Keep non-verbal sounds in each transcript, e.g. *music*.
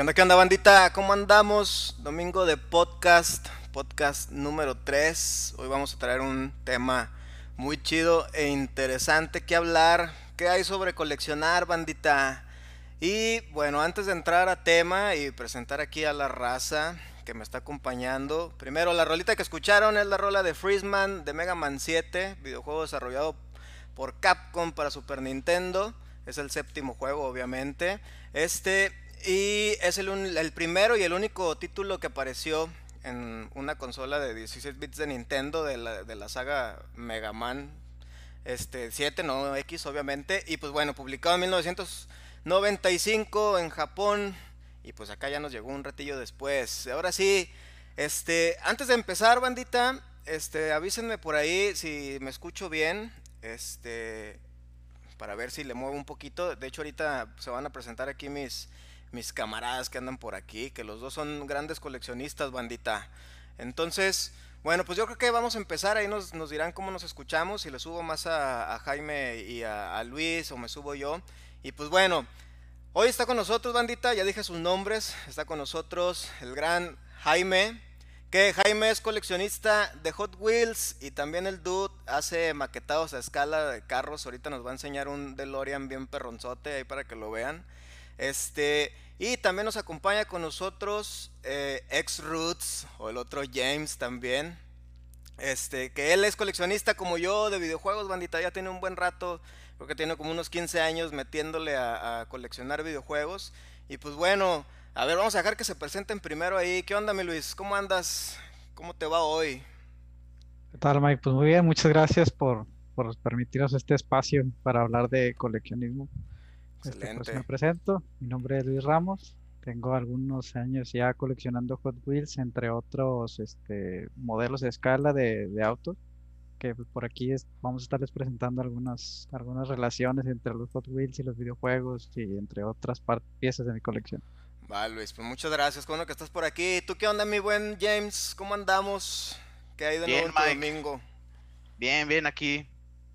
¿Qué onda, qué onda, bandita? ¿Cómo andamos? Domingo de podcast, podcast número 3. Hoy vamos a traer un tema muy chido e interesante que hablar. ¿Qué hay sobre coleccionar, bandita? Y bueno, antes de entrar a tema y presentar aquí a la raza que me está acompañando, primero la rolita que escucharon es la rola de Freezeman de Mega Man 7, videojuego desarrollado por Capcom para Super Nintendo. Es el séptimo juego, obviamente. Este y es el, primero y el único título que apareció en una consola de 16 bits de Nintendo de la, de la saga Mega Man este, 7, no X obviamente. Y pues bueno, publicado en 1995 en Japón. Y pues acá ya nos llegó un ratillo después. Ahora sí, este, antes de empezar, bandita, este, avísenme por ahí si me escucho bien. Este, para ver si le muevo un poquito. De hecho, ahorita se van a presentar aquí mis mis camaradas que andan por aquí, que los dos son grandes coleccionistas, bandita. Entonces, bueno, pues yo creo que vamos a empezar, ahí nos, dirán cómo nos escuchamos, si le subo más a, Jaime y a, Luis o me subo yo. Y pues bueno, hoy está con nosotros, bandita, ya dije sus nombres, está con nosotros el gran Jaime, que Jaime es coleccionista de Hot Wheels y también el dude hace maquetados a escala de carros, ahorita nos va a enseñar un DeLorean bien perronzote ahí para que lo vean. Este, y también nos acompaña con nosotros eh, Ex Roots o el otro James también. Este, que él es coleccionista como yo de videojuegos, bandita, ya tiene un buen rato, creo que tiene como unos 15 años metiéndole a, coleccionar videojuegos. Y pues bueno, a ver, vamos a dejar que se presenten primero ahí. ¿Qué onda, mi Luis? ¿Cómo andas? ¿Cómo te va hoy? ¿Qué tal, Mike? Pues muy bien, muchas gracias por, por permitirnos este espacio para hablar de coleccionismo. Este, pues, Excelente. me presento, mi nombre es Luis Ramos, tengo algunos años ya coleccionando Hot Wheels, entre otros este, modelos de escala de, autos. que por aquí vamos a estarles presentando algunas, algunas relaciones entre los Hot Wheels y los videojuegos y entre otras piezas de mi colección. Vale, Luis, pues muchas gracias, con que estás por aquí. ¿Tú qué onda, mi buen James? ¿Cómo andamos? ¿Qué hay de nuevo en domingo? Bien, bien, aquí,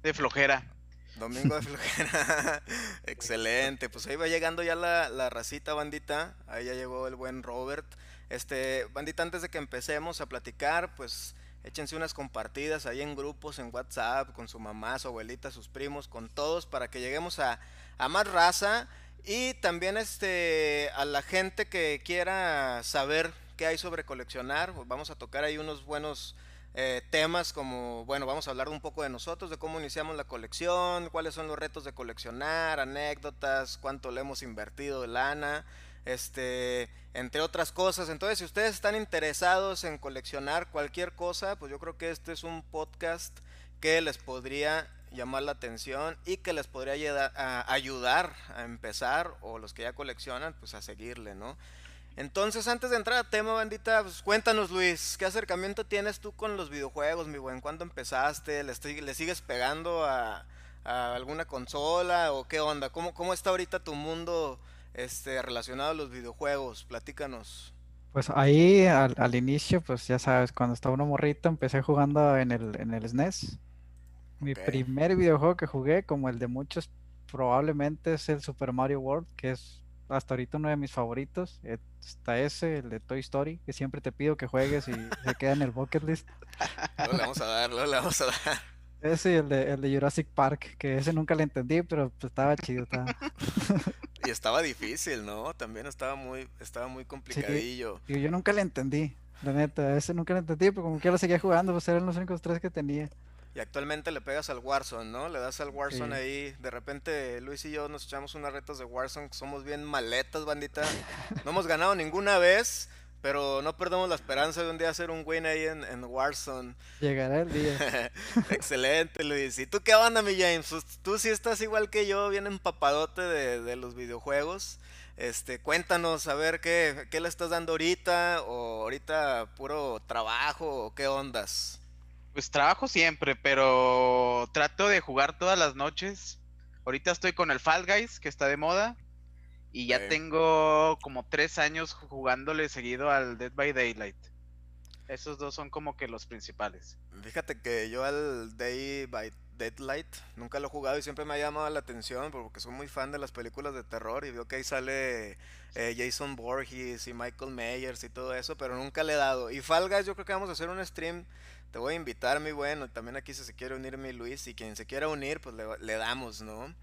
de flojera. Domingo de flojera. *laughs* Excelente. Pues ahí va llegando ya la, la, racita, bandita. Ahí ya llegó el buen Robert. Este, bandita, antes de que empecemos a platicar, pues échense unas compartidas ahí en grupos, en WhatsApp, con su mamá, su abuelita, sus primos, con todos, para que lleguemos a, a más raza. Y también este, a la gente que quiera saber qué hay sobre coleccionar, pues vamos a tocar ahí unos buenos eh, temas como, bueno, vamos a hablar un poco de nosotros, de cómo iniciamos la colección, cuáles son los retos de coleccionar, anécdotas, cuánto le hemos invertido de lana, este, entre otras cosas. Entonces, si ustedes están interesados en coleccionar cualquier cosa, pues yo creo que este es un podcast que les podría llamar la atención y que les podría ayudar a empezar o los que ya coleccionan, pues a seguirle, ¿no? Entonces, antes de entrar a tema, bandita, pues cuéntanos, Luis, ¿qué acercamiento tienes tú con los videojuegos, mi buen? ¿Cuándo empezaste? ¿Le, le sigues pegando a, alguna consola o qué onda? ¿Cómo, cómo está ahorita tu mundo este, relacionado a los videojuegos? Platícanos. Pues ahí al, inicio, pues ya sabes, cuando estaba uno morrito, empecé jugando en el, en el SNES. Mi primer videojuego que jugué, como el de muchos, probablemente es el Super Mario World, que es hasta ahorita uno de mis favoritos. Eh, está ese, el de Toy Story, que siempre te pido que juegues y se queda en el bucket list. *laughs* No le vamos a dar, no le vamos a dar. *laughs* Ese y el de, el de Jurassic Park, que ese nunca le entendí, pero pues, estaba chido. *laughs* y estaba difícil, ¿no? También estaba muy, estaba muy complicadillo. yo nunca le entendí, la neta, ese nunca le entendí, pero como que lo seguía jugando, pues eran los únicos tres que tenía. Y actualmente le pegas al Warzone, ¿no? Le das al Warzone ahí. De repente Luis y yo nos echamos unas retas de Warzone. Somos bien maletas, bandita. *laughs* No hemos ganado ninguna vez, pero no perdemos la esperanza de un día hacer un win ahí en, en Warzone. Llegará el día. *laughs* Excelente, Luis. ¿Y tú qué onda, mi James? Pues, tú sí estás igual que yo, bien empapadote de, de los videojuegos. Este, cuéntanos, a ver, ¿qué, ¿qué le estás dando ahorita? ¿O ahorita puro trabajo? ¿O qué ondas? Pues trabajo siempre, pero trato de jugar todas las noches. Ahorita estoy con el Fall Guys, que está de moda. Y ya tengo como tres años jugándole seguido al Dead by Daylight. Esos dos son como que los principales. Fíjate que yo al Day by Deadlight nunca lo he jugado y siempre me ha llamado la atención porque soy muy fan de las películas de terror y veo que ahí sale eh, Jason Borges y Michael Myers y todo eso, pero nunca le he dado. Y Fall Guys, yo creo que vamos a hacer un stream te voy a invitar, mi bueno. También aquí si se quiere unir mi Luis. Y quien se quiera unir, pues le, damos, ¿no?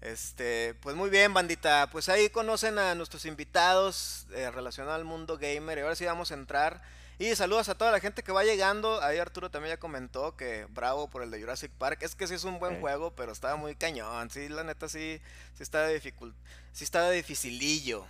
Este, pues muy bien, bandita. Pues ahí conocen a nuestros invitados eh, relacionados al mundo gamer. Y ahora sí vamos a entrar. Y saludos a toda la gente que va llegando. Ahí Arturo también ya comentó que bravo por el de Jurassic Park. Es que sí es un buen juego, pero estaba muy cañón. Sí, la neta sí, sí estaba dificult sí estaba dificilillo.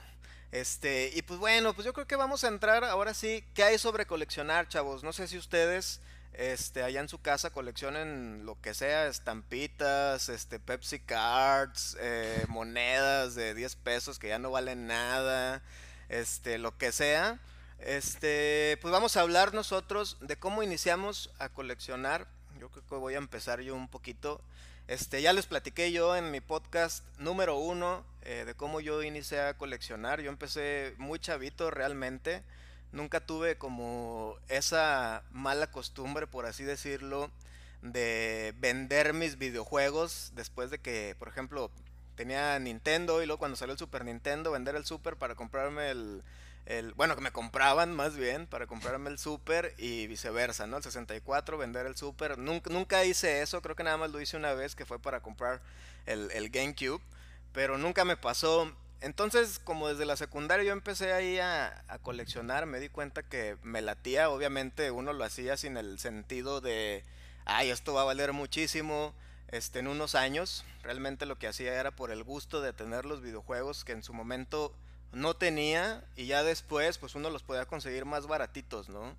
Este, y pues bueno, pues yo creo que vamos a entrar ahora sí. ¿Qué hay sobre coleccionar, chavos? No sé si ustedes este, allá en su casa coleccionen lo que sea, estampitas, este, Pepsi Cards, eh, *laughs* monedas de 10 pesos que ya no valen nada, este, lo que sea. Este, pues vamos a hablar nosotros de cómo iniciamos a coleccionar. Yo creo que voy a empezar yo un poquito. Este, ya les platiqué yo en mi podcast número uno eh, de cómo yo inicié a coleccionar. Yo empecé muy chavito realmente nunca tuve como esa mala costumbre, por así decirlo, de vender mis videojuegos después de que, por ejemplo, tenía Nintendo y luego cuando salió el Super Nintendo, vender el Super para comprarme el, bueno, que me compraban más bien para comprarme el Super y viceversa, ¿no? El 64, vender el Super. Nunca, nunca hice eso, creo que nada más lo hice una vez que fue para comprar el GameCube, pero nunca me pasó entonces, como desde la secundaria yo empecé ahí a, coleccionar, me di cuenta que me latía, obviamente uno lo hacía sin el sentido de, ay, esto va a valer muchísimo este, en unos años. Realmente lo que hacía era por el gusto de tener los videojuegos que en su momento no tenía y ya después pues uno los podía conseguir más baratitos, ¿no?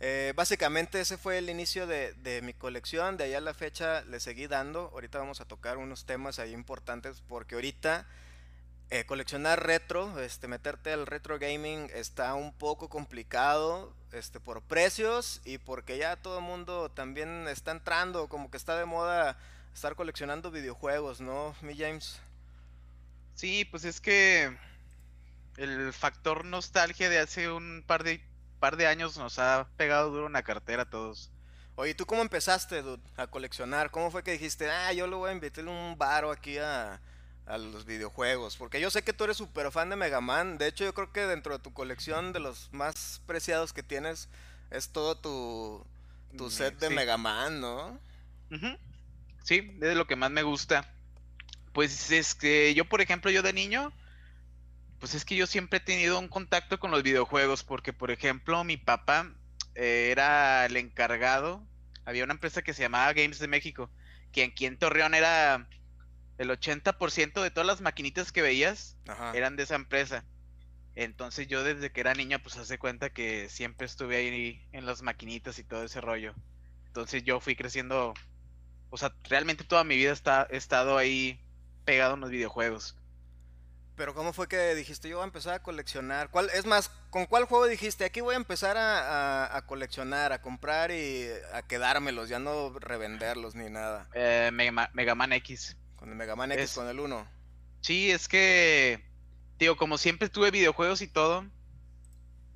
Eh, básicamente ese fue el inicio de, de, mi colección, de ahí a la fecha le seguí dando, ahorita vamos a tocar unos temas ahí importantes porque ahorita eh, coleccionar retro, este, meterte al retro gaming está un poco complicado, este, por precios y porque ya todo el mundo también está entrando, como que está de moda estar coleccionando videojuegos, ¿no, mi James? Sí, pues es que el factor nostalgia de hace un par de par de años nos ha pegado duro una cartera a todos. Oye, ¿tú cómo empezaste, dude, a coleccionar? ¿Cómo fue que dijiste, ah, yo le voy a invitar un baro aquí a, a los videojuegos? Porque yo sé que tú eres súper fan de Mega Man. De hecho, yo creo que dentro de tu colección de los más preciados que tienes es todo tu, tu mm, set de Mega Man, ¿no? Sí, es lo que más me gusta. Pues es que yo, por ejemplo, yo de niño, pues es que yo siempre he tenido un contacto con los videojuegos, porque, por ejemplo, mi papá eh, era el encargado. Había una empresa que se llamaba Games de México, que aquí en Torreón era el 80% de todas las maquinitas que veías eran de esa empresa. Entonces yo desde que era niña pues hace cuenta que siempre estuve ahí en las maquinitas y todo ese rollo. Entonces yo fui creciendo, o sea, realmente toda mi vida está, he estado ahí pegado en los videojuegos. Pero ¿cómo fue que dijiste yo voy a empezar a coleccionar? ¿Cuál, es más, ¿con cuál juego dijiste aquí voy a empezar a, coleccionar, a comprar y a quedármelos, ya no revenderlos ni nada? Eh, Mega, Man X. Con el Mega Man X, con el 1. Sí, es que, digo, como siempre tuve videojuegos y todo,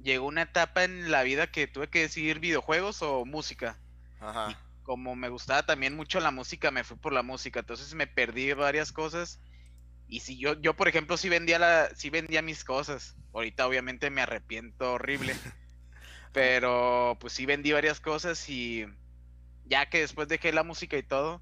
llegó una etapa en la vida que tuve que decidir videojuegos o música. Ajá. como me gustaba también mucho la música, me fui por la música, entonces me perdí varias cosas y si yo, yo por ejemplo, sí vendía la, sí vendía mis cosas. Ahorita obviamente me arrepiento horrible. *laughs* pero pues sí vendí varias cosas y ya que después dejé la música y todo,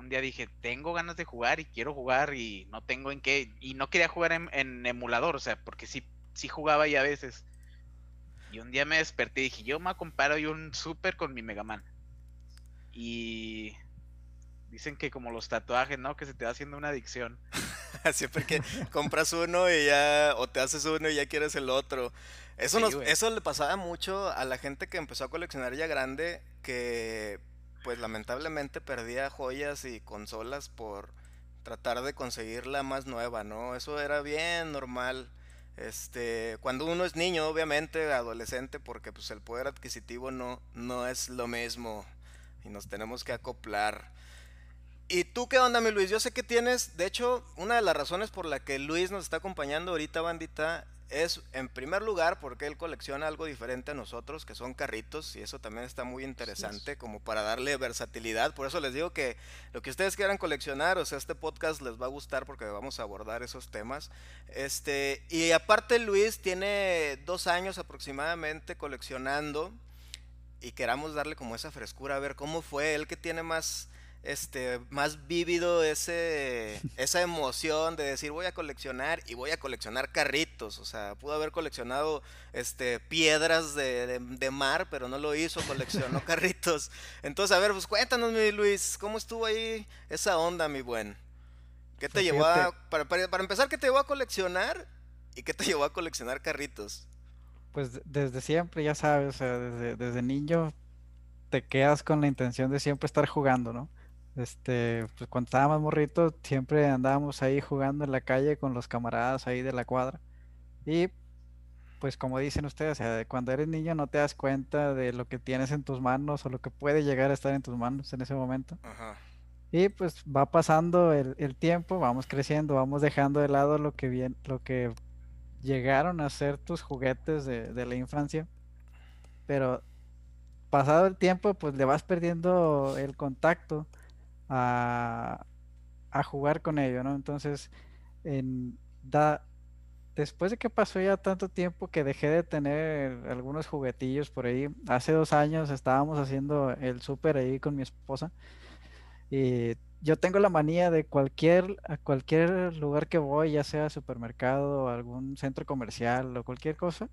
un día dije, tengo ganas de jugar y quiero jugar y no tengo en qué. Y no quería jugar en, emulador, o sea, porque sí, sí jugaba y a veces. Y un día me desperté y dije, yo me comparo y un super con mi Mega Man. Y Dicen que como los tatuajes, ¿no? Que se te va haciendo una adicción. *laughs* Siempre que compras uno y ya, o te haces uno y ya quieres el otro. Eso, eso le pasaba mucho a la gente que empezó a coleccionar ya grande, que pues lamentablemente perdía joyas y consolas por tratar de conseguir la más nueva, ¿no? Eso era bien normal. Este, cuando uno es niño, obviamente, adolescente, porque pues el poder adquisitivo no, no es lo mismo y nos tenemos que acoplar. ¿Y tú qué onda, mi Luis? Yo sé que tienes, de hecho, una de las razones por la que Luis nos está acompañando ahorita, bandita, es en primer lugar porque él colecciona algo diferente a nosotros, que son carritos, y eso también está muy interesante, como para darle versatilidad. Por eso les digo que lo que ustedes quieran coleccionar, o sea, este podcast les va a gustar porque vamos a abordar esos temas. Este, y aparte, Luis tiene dos años aproximadamente coleccionando, y queramos darle como esa frescura, a ver cómo fue él que tiene más este, más vívido ese, esa emoción de decir voy a coleccionar y voy a coleccionar carritos. O sea, pudo haber coleccionado este, piedras de, mar, pero no lo hizo, coleccionó *laughs* carritos. Entonces, a ver, pues cuéntanos, mi Luis, ¿cómo estuvo ahí esa onda, mi buen? ¿Qué te pues llevó a, para, para, empezar, qué te llevó a coleccionar y qué te llevó a coleccionar carritos? Pues desde siempre, ya sabes, o sea, desde, desde niño te quedas con la intención de siempre estar jugando, ¿no? Este, pues cuando estábamos morritos, siempre andábamos ahí jugando en la calle con los camaradas ahí de la cuadra. Y pues como dicen ustedes, cuando eres niño no te das cuenta de lo que tienes en tus manos o lo que puede llegar a estar en tus manos en ese momento. Y pues va pasando el, tiempo, vamos creciendo, vamos dejando de lado lo que bien, lo que llegaron a ser tus juguetes de, de la infancia. Pero pasado el tiempo, pues le vas perdiendo el contacto a, jugar con ello, ¿no? Entonces, en, da, después de que pasó ya tanto tiempo que dejé de tener algunos juguetillos por ahí, hace dos años estábamos haciendo el súper ahí con mi esposa y yo tengo la manía de cualquier, a cualquier lugar que voy, ya sea supermercado, algún centro comercial o cualquier cosa,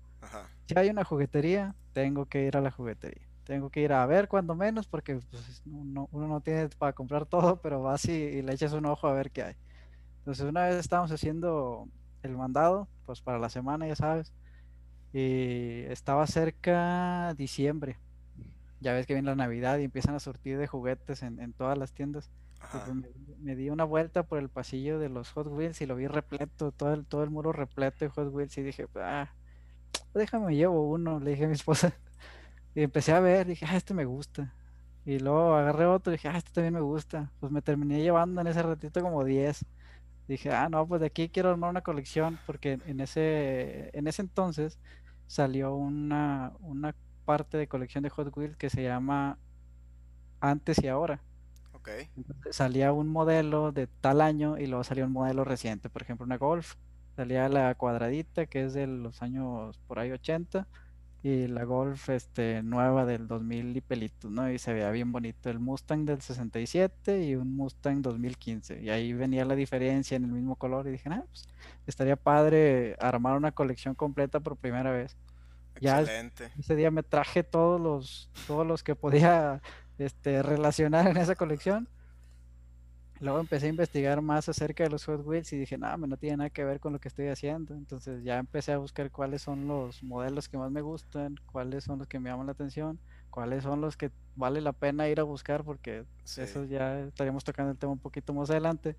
si hay una juguetería, tengo que ir a la juguetería. Tengo que ir a ver cuando menos porque pues, uno, no tiene para comprar todo, *laughs* pero vas y, le echas un ojo a ver qué hay. Entonces una vez estábamos haciendo el mandado, pues para la semana, ya sabes, y estaba cerca diciembre. ya ves que viene la Navidad y empiezan a surtir de juguetes en, todas las tiendas. Pues, me, di una vuelta por el pasillo de los Hot Wheels y lo vi repleto, todo el, todo el muro repleto de Hot Wheels y dije, ah, déjame llevo uno, le dije a mi esposa. *laughs* Y empecé a ver, dije, ah, este me gusta. Y luego agarré otro y dije, ah, este también me gusta. Pues me terminé llevando en ese ratito como 10. Dije, ah, no, pues de aquí quiero armar una colección porque en ese, en ese entonces salió una, una parte de colección de Hot Wheels que se llama Antes y Ahora. Ok. salía un modelo de tal año y luego salió un modelo reciente, por ejemplo, una Golf. Salía la cuadradita que es de los años por ahí 80 y la Golf este, nueva del 2000 y pelitos, ¿no? Y se veía bien bonito el Mustang del 67 y un Mustang 2015. Y ahí venía la diferencia en el mismo color y dije, ah, pues estaría padre armar una colección completa por primera vez. Excelente. ese día me traje todos los, todos los que podía este, relacionar en esa colección Luego empecé a investigar más acerca de los Hot Wheels y dije, no, no tiene nada que ver con lo que estoy haciendo. Entonces ya empecé a buscar cuáles son los modelos que más me gustan, cuáles son los que me llaman la atención, cuáles son los que vale la pena ir a buscar, porque eso ya estaríamos tocando el tema un poquito más adelante.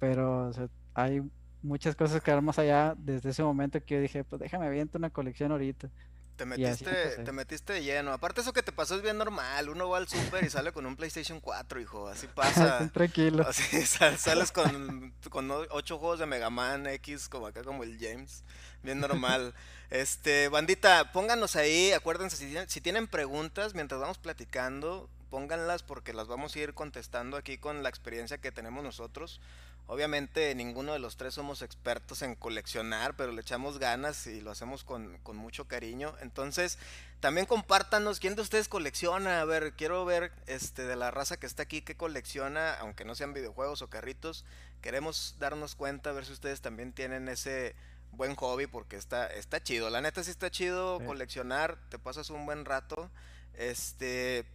Pero hay muchas cosas que van más allá desde ese momento que yo dije, pues déjame aviento una colección ahorita. Te metiste, te metiste de lleno. Aparte eso que te pasó es bien normal. Uno va al super y sale con un PlayStation 4, hijo. Así pasa. *laughs* Tranquilo. Así *laughs* sales con, con ocho juegos de Mega Man X, como acá como el James. Bien normal. *laughs* Este, bandita, pónganos ahí, acuérdense, si si tienen preguntas mientras vamos platicando, pónganlas porque las vamos a ir contestando aquí con la experiencia que tenemos nosotros. Obviamente ninguno de los tres somos expertos en coleccionar, pero le echamos ganas y lo hacemos con, mucho cariño. Entonces, también compártanos quién de ustedes colecciona. A ver, quiero ver este de la raza que está aquí que colecciona, aunque no sean videojuegos o carritos. Queremos darnos cuenta, a ver si ustedes también tienen ese buen hobby, porque está, está chido. La neta sí está chido coleccionar, te pasas un buen rato. Este.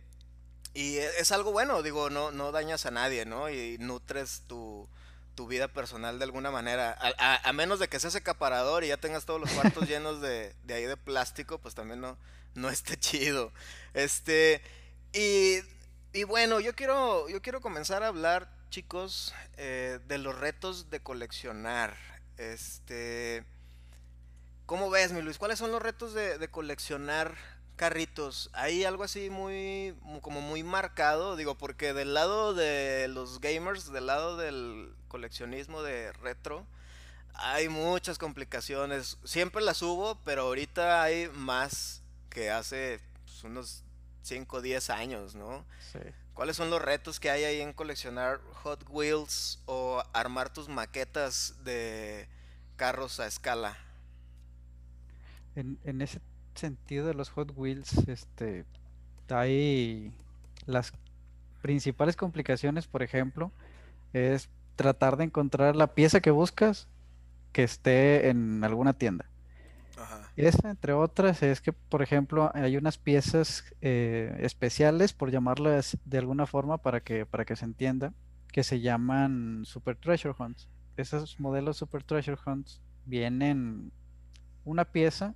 Y e, es algo bueno, digo, no, no dañas a nadie, ¿no? Y nutres tu tu vida personal de alguna manera. A, menos de que seas acaparador y ya tengas todos los cuartos *laughs* llenos de, de, ahí de plástico, pues también no, no esté *laughs* chido. Este, y, y bueno, yo quiero, yo quiero comenzar a hablar, chicos, eh, de los retos de coleccionar. Este, ¿cómo ves, mi Luis? ¿Cuáles son los retos de, de coleccionar carritos. Hay algo así muy, como muy marcado, digo, porque del lado de los gamers, del lado del coleccionismo de retro, hay muchas complicaciones. Siempre las hubo, pero ahorita hay más que hace pues, unos 5 o 10 años, ¿no? Sí. ¿Cuáles son los retos que hay ahí en coleccionar Hot Wheels o armar tus maquetas de carros a escala? En, en ese sentido de los Hot Wheels, este, hay las principales complicaciones, por ejemplo, es tratar de encontrar la pieza que buscas que esté en alguna tienda. Esa, entre otras, es que, por ejemplo, hay unas piezas eh, especiales, por llamarlas de alguna forma para que, para que se entienda, que se llaman Super Treasure Hunts. Esos modelos Super Treasure Hunts vienen una pieza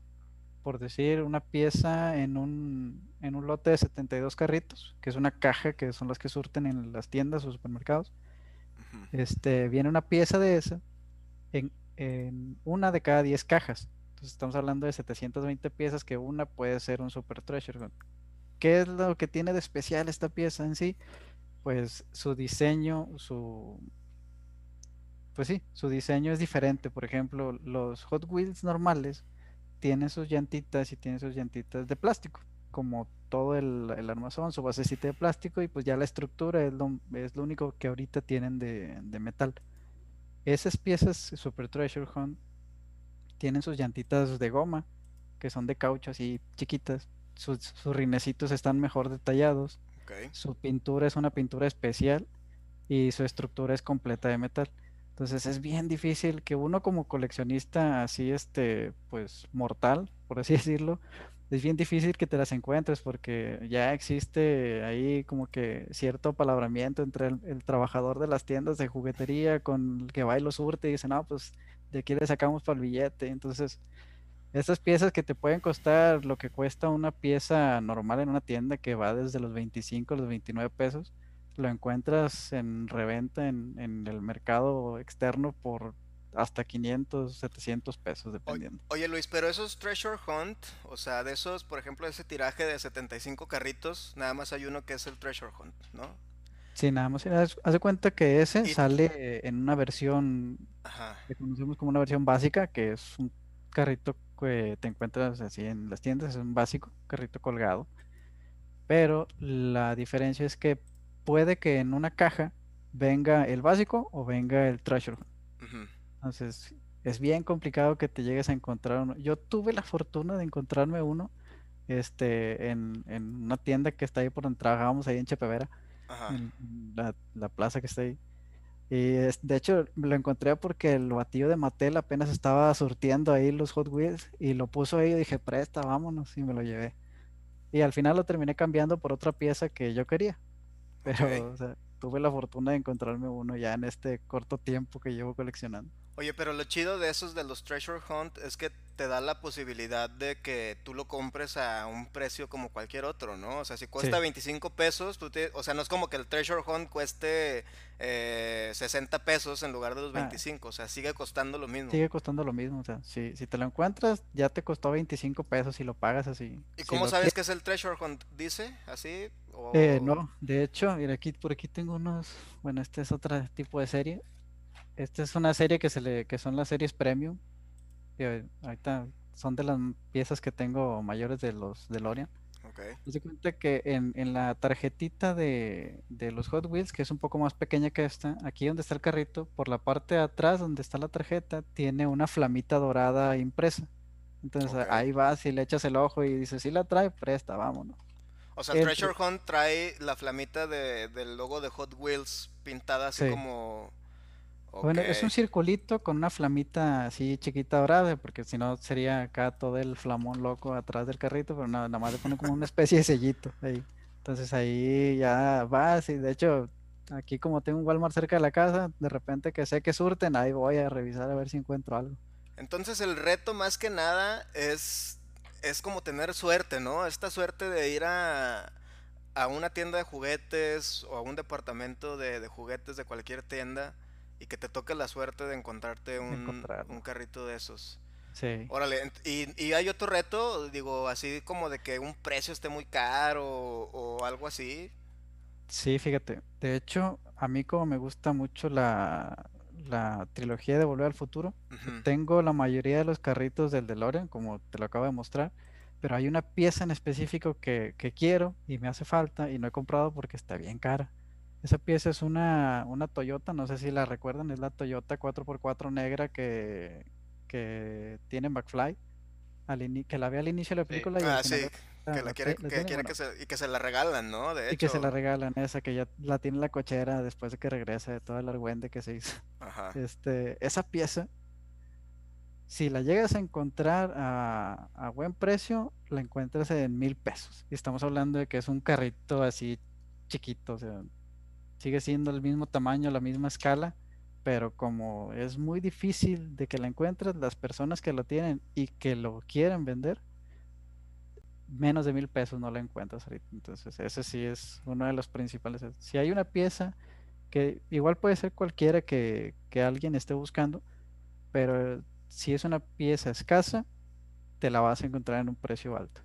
por decir, una pieza en un, en un lote de 72 carritos, que es una caja que son las que surten en las tiendas o supermercados. Este, viene una pieza de esa en, en, una de cada 10 cajas. Entonces estamos hablando de 720 piezas que una puede ser un Super Treasure. ¿Qué es lo que tiene de especial esta pieza en sí? Pues su diseño, su... Pues sí, su diseño es diferente. Por ejemplo, los Hot Wheels normales tiene sus llantitas y tiene sus llantitas de plástico, como todo el, armazón, su basecita de plástico y pues ya la estructura es lo, es lo único que ahorita tienen de, metal. Esas piezas Super Treasure Hunt tienen sus llantitas de goma, que son de caucho así chiquitas. Sus, sus rinecitos están mejor detallados. Su pintura es una pintura especial y su estructura es completa de metal. Entonces es bien difícil que uno como coleccionista así, este, pues mortal, por así *laughs* decirlo, es bien difícil que te las encuentres porque ya existe ahí como que cierto palabramiento entre el, trabajador de las tiendas de juguetería con el que va y lo surte y dice, no, pues de aquí le sacamos para el billete. Entonces Esas piezas que te pueden costar lo que cuesta una pieza normal en una tienda que va desde los 25 a los 29 pesos, lo encuentras en reventa en, en el mercado externo por hasta 500, 700 pesos, dependiendo. Oye, Luis, pero esos Treasure Hunt, o sea, de esos, por ejemplo, ese tiraje de 75 carritos, nada más hay uno que es el Treasure Hunt, ¿no? Sí, nada más. Haz, de cuenta que ese sale en una versión que conocemos como una versión básica, que es un carrito que te encuentras así en las tiendas, es un básico, carrito colgado. Pero la diferencia es que puede que en una caja venga el básico o venga el Treasure. Entonces, es bien complicado que te llegues a encontrar uno. Yo tuve la fortuna de encontrarme uno este, en, una tienda que está ahí por donde trabajábamos, ahí en Chepevera, en la, plaza que está ahí. Y de hecho lo encontré porque el batillo de Mattel apenas estaba surtiendo ahí los Hot Wheels y lo puso ahí y dije, presta, vámonos, y me lo llevé. Y al final lo terminé cambiando por otra pieza que yo quería. Pero o sea, tuve la fortuna de encontrarme uno ya en este corto tiempo que llevo coleccionando. Oye, pero lo chido de esos de los Treasure Hunt es que te da la posibilidad de que tú lo compres a un precio como cualquier otro, ¿no? O sea, si cuesta 25 pesos, tú te, o sea, no es como que el Treasure Hunt cueste eh, 60 pesos en lugar de los 25, ah. o sea, sigue costando lo mismo. Sigue costando lo mismo, o sea, si, si te lo encuentras, ya te costó 25 pesos y lo pagas así. ¿Y cómo sabes que es el Treasure Hunt? ¿Dice así? Eh, no, de hecho, mira, aquí, por aquí tengo unos, bueno, este es otro tipo de serie esta es una serie que se le, que son las series premium. ahorita son de las piezas que tengo mayores de los de Lorian. Okay. Se cuenta que en, en la tarjetita de, de, los Hot Wheels, que es un poco más pequeña que esta, aquí donde está el carrito, por la parte de atrás donde está la tarjeta, tiene una flamita dorada impresa. Entonces ahí vas y le echas el ojo y dices, si la trae, presta, vámonos. O sea, el Treasure Hunt trae la flamita de, del logo de Hot Wheels pintada así como bueno, es un circulito con una flamita así chiquita dorada, porque si no sería acá todo el flamón loco atrás del carrito, pero nada, más le pone como una especie de sellito ahí. Entonces ahí ya vas y de hecho aquí como tengo un Walmart cerca de la casa, de repente que sé que surten, ahí voy a revisar a ver si encuentro algo. Entonces el reto más que nada es, es como tener suerte, ¿no? Esta suerte de ir a, a una tienda de juguetes o a un departamento de, de juguetes de cualquier tienda y que te toque la suerte de encontrarte un, un carrito de esos. Sí. Órale, y, y, hay otro reto, digo, así como de que un precio esté muy caro o, algo así. Sí, fíjate. De hecho, a mí como me gusta mucho la, la trilogía de Volver al Futuro, tengo la mayoría de los carritos del DeLorean, como te lo acabo de mostrar, pero hay una pieza en específico que, que quiero y me hace falta y no he comprado porque está bien cara. Esa pieza es una, una Toyota, no sé si la recuerdan, es la Toyota 4x4 negra que, que tiene McFly, al que la ve al inicio de la película. Y ah, sí, que la quiere, que, quiere que se, y que se la regalan, ¿no? De hecho. Y que se la regalan, esa que ya la tiene la cochera después de que regresa de todo el argüende que se hizo. Ajá. Este, esa pieza, si la llegas a encontrar a, a buen precio, la encuentras en mil pesos. Y estamos hablando de que es un carrito así chiquito, o sea, sigue siendo el mismo tamaño, la misma escala, pero como es muy difícil de que la encuentres, las personas que lo tienen y que lo quieren vender, menos de mil pesos no la encuentras ahorita. Entonces, ese sí es uno de los principales. Si hay una pieza que igual puede ser cualquiera que, que alguien esté buscando, pero si es una pieza escasa, te la vas a encontrar en un precio alto.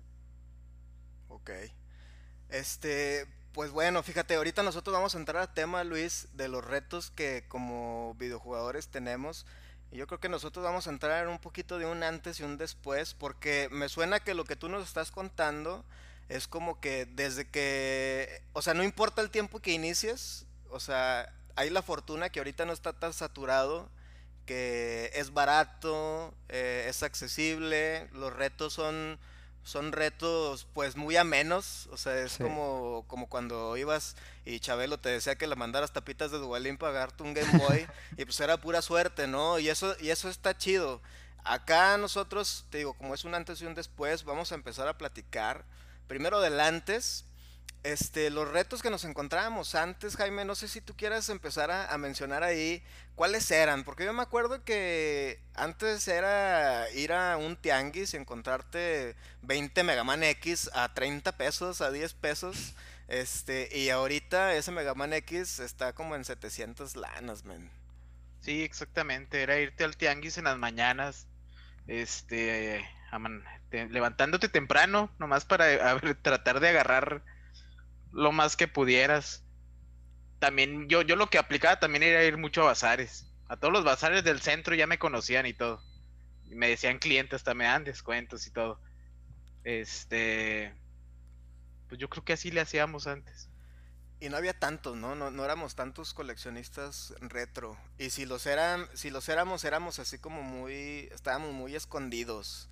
Ok. Este, pues bueno, fíjate, ahorita nosotros vamos a entrar al tema, Luis, de los retos que como videojugadores tenemos. Yo creo que nosotros vamos a entrar en un poquito de un antes y un después, porque me suena que lo que tú nos estás contando es como que desde que, o sea, no importa el tiempo que inicies, o sea, hay la fortuna que ahorita no está tan saturado, que es barato, eh, es accesible, los retos son son retos pues muy amenos, o sea, es como, como cuando ibas y Chabelo te decía que le mandaras tapitas de Duvalín para pagarte un Game Boy *laughs* y pues era pura suerte, ¿no? Y eso, y eso está chido. Acá nosotros, te digo, como es un antes y un después, vamos a empezar a platicar primero del antes este, los retos que nos encontrábamos antes, Jaime, no sé si tú quieras empezar a, mencionar ahí cuáles eran, porque yo me acuerdo que antes era ir a un tianguis y encontrarte 20 Megaman X a 30 pesos, a 10 pesos, este, y ahorita ese Megaman X está como en 700 lanas, men. Sí, exactamente, era irte al tianguis en las mañanas, este, levantándote temprano, nomás para tratar de agarrar lo más que pudieras. También yo, yo lo que aplicaba también era ir mucho a bazares. A todos los bazares del centro ya me conocían y todo. Y me decían clientes, también me dan descuentos y todo. Este. Pues yo creo que así le hacíamos antes. Y no había tantos, ¿no? ¿no? No, éramos tantos coleccionistas retro. Y si los eran, si los éramos, éramos así como muy. estábamos muy escondidos.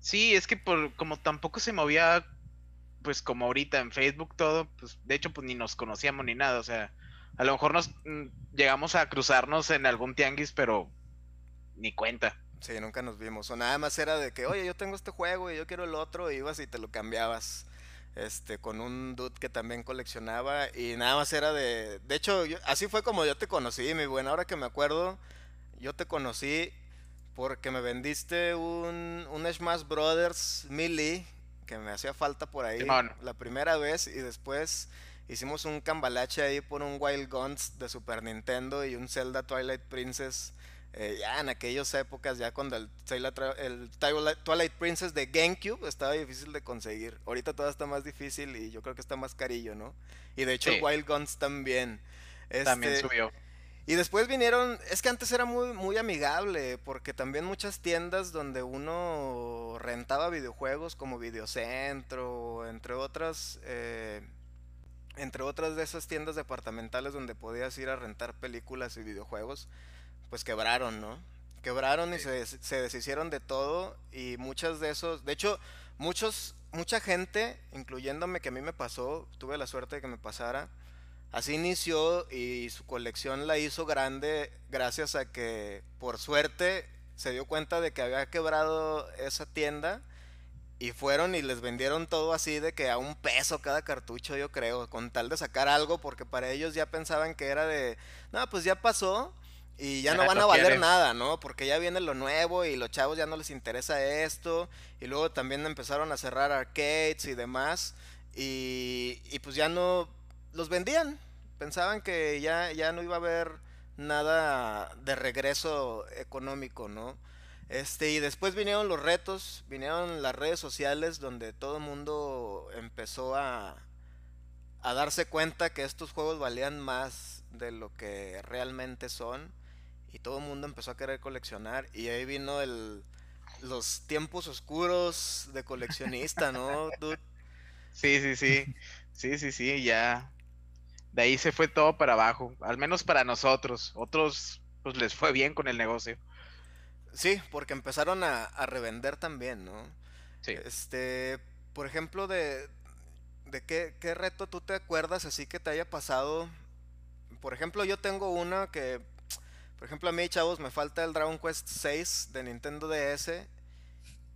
Sí, es que por, como tampoco se movía pues como ahorita en Facebook todo, pues de hecho pues ni nos conocíamos ni nada, o sea, a lo mejor nos mm, llegamos a cruzarnos en algún tianguis, pero ni cuenta. Sí, nunca nos vimos. O nada más era de que, oye, yo tengo este juego y yo quiero el otro, y ibas y te lo cambiabas. Este, con un dude que también coleccionaba. Y nada más era de. De hecho, así fue como yo te conocí, mi buena. Ahora que me acuerdo, yo te conocí porque me vendiste un, un Smash Brothers Melee que me hacía falta por ahí la primera vez y después hicimos un cambalache ahí por un Wild Guns de Super Nintendo y un Zelda Twilight Princess. Eh, ya en aquellas épocas, ya cuando el, el, Twilight Princess de GameCube estaba difícil de conseguir. Ahorita todo está más difícil y yo creo que está más carillo, ¿no? Y de hecho Wild Guns también. también este, subió. Y después vinieron, es que antes era muy, muy amigable, porque también muchas tiendas donde uno rentaba videojuegos como Videocentro, entre otras, eh, entre otras de esas tiendas departamentales donde podías ir a rentar películas y videojuegos, pues quebraron, ¿no? Quebraron y se, se deshicieron de todo y muchas de esos, de hecho, muchos, mucha gente, incluyéndome que a mí me pasó, tuve la suerte de que me pasara, Así inició y su colección la hizo grande gracias a que por suerte se dio cuenta de que había quebrado esa tienda y fueron y les vendieron todo así de que a un peso cada cartucho yo creo, con tal de sacar algo porque para ellos ya pensaban que era de, no, pues ya pasó y ya no van a valer nada, ¿no? Porque ya viene lo nuevo y los chavos ya no les interesa esto y luego también empezaron a cerrar arcades y demás. Y, y pues ya no los vendían. Pensaban que ya, ya no iba a haber nada de regreso económico, ¿no? Este, y después vinieron los retos, vinieron las redes sociales donde todo el mundo empezó a, a darse cuenta que estos juegos valían más de lo que realmente son y todo el mundo empezó a querer coleccionar y ahí vino el los tiempos oscuros de coleccionista, ¿no? Sí, sí, sí. Sí, sí, sí, ya de ahí se fue todo para abajo, al menos para nosotros. Otros pues les fue bien con el negocio. Sí, porque empezaron a, revender también, ¿no? Sí. Este, por ejemplo, de, de qué, qué, reto tú te acuerdas así que te haya pasado. Por ejemplo, yo tengo una que, por ejemplo, a mí, chavos, me falta el Dragon Quest 6 de Nintendo DS.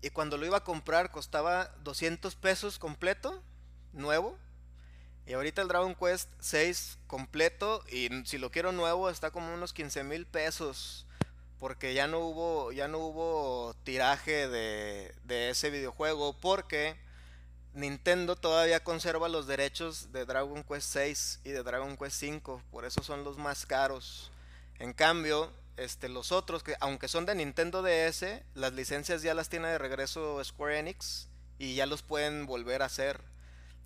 Y cuando lo iba a comprar costaba 200 pesos completo, nuevo. Y ahorita el Dragon Quest 6 completo y si lo quiero nuevo está como unos 15 mil pesos. Porque ya no hubo, ya no hubo tiraje de, de ese videojuego. Porque Nintendo todavía conserva los derechos de Dragon Quest 6 y de Dragon Quest 5. Por eso son los más caros. En cambio, este, los otros, que aunque son de Nintendo DS, las licencias ya las tiene de regreso Square Enix y ya los pueden volver a hacer.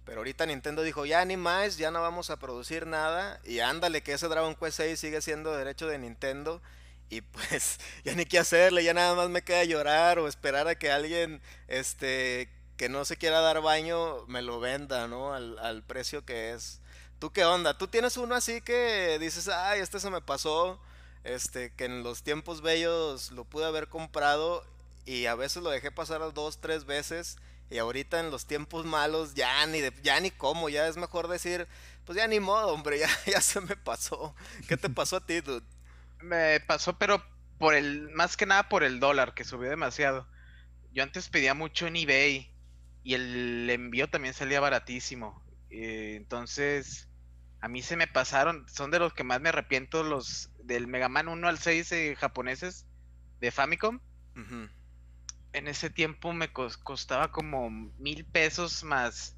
Pero ahorita Nintendo dijo, ya ni más, ya no vamos a producir nada. Y ándale, que ese Dragon Quest 6 sigue siendo derecho de Nintendo. Y pues, *laughs* ya ni qué hacerle, ya nada más me queda llorar o esperar a que alguien, este, que no se quiera dar baño, me lo venda, ¿no? Al, precio que es. ¿Tú qué onda? ¿Tú tienes uno así que dices, ay, este se me pasó? Este, que en los tiempos bellos lo pude haber comprado y a veces lo dejé pasar dos, tres veces y ahorita en los tiempos malos ya ni, de, ya ni cómo, ya es mejor decir, pues ya ni modo, hombre, ya, *laughs* ya se me pasó. ¿Qué te pasó a ti, dude? Me pasó, pero por el, más que nada por el dólar, que subió demasiado. Yo antes pedía mucho en eBay y el envío también salía baratísimo. Eh, entonces, a mí se me pasaron, son de los que más me arrepiento los del Mega Man 1 al 6 eh, japoneses de Famicom. En ese tiempo me costaba como mil pesos más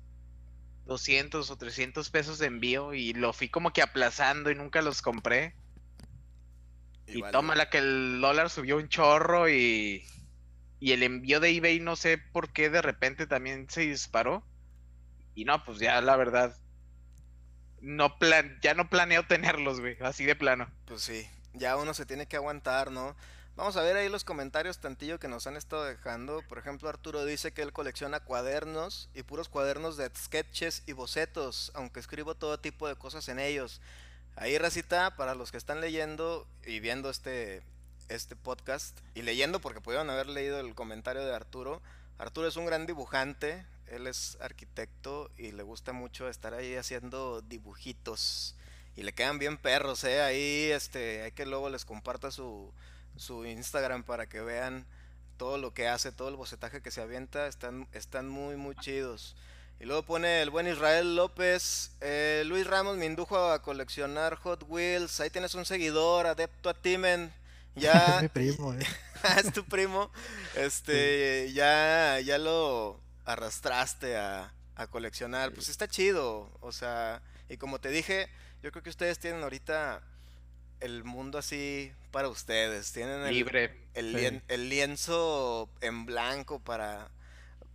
200 o 300 pesos de envío y lo fui como que aplazando y nunca los compré. Y, toma la que el dólar subió un chorro y, y el envío de eBay no sé por qué de repente también se disparó. Y no, pues ya la verdad, no plan, ya no planeo *laughs* tenerlos, güey, así de plano. Pues sí, ya uno se tiene que aguantar, ¿no? Vamos a ver ahí los comentarios tantillo que nos han estado dejando. Por ejemplo, Arturo dice que él colecciona cuadernos y puros cuadernos de sketches y bocetos, aunque escribo todo tipo de cosas en ellos. Ahí, Racita, para los que están leyendo y viendo este, este podcast, y leyendo porque pudieron haber leído el comentario de Arturo, Arturo es un gran dibujante, él es arquitecto y le gusta mucho estar ahí haciendo dibujitos. Y le quedan bien perros, ¿eh? Ahí, este, hay que luego les comparta su, su Instagram para que vean todo lo que hace, todo el bocetaje que se avienta, están, están muy, muy chidos. Y luego pone el buen Israel López, eh, Luis Ramos me indujo a coleccionar Hot Wheels, ahí tienes un seguidor, adepto a Timen, ya... *laughs* es mi primo, eh. *laughs* es tu primo, este, ya, ya lo arrastraste a, a coleccionar, pues está chido, o sea, y como te dije, yo creo que ustedes tienen ahorita el mundo así para ustedes. Tienen el, Libre. El, lienzo en blanco para,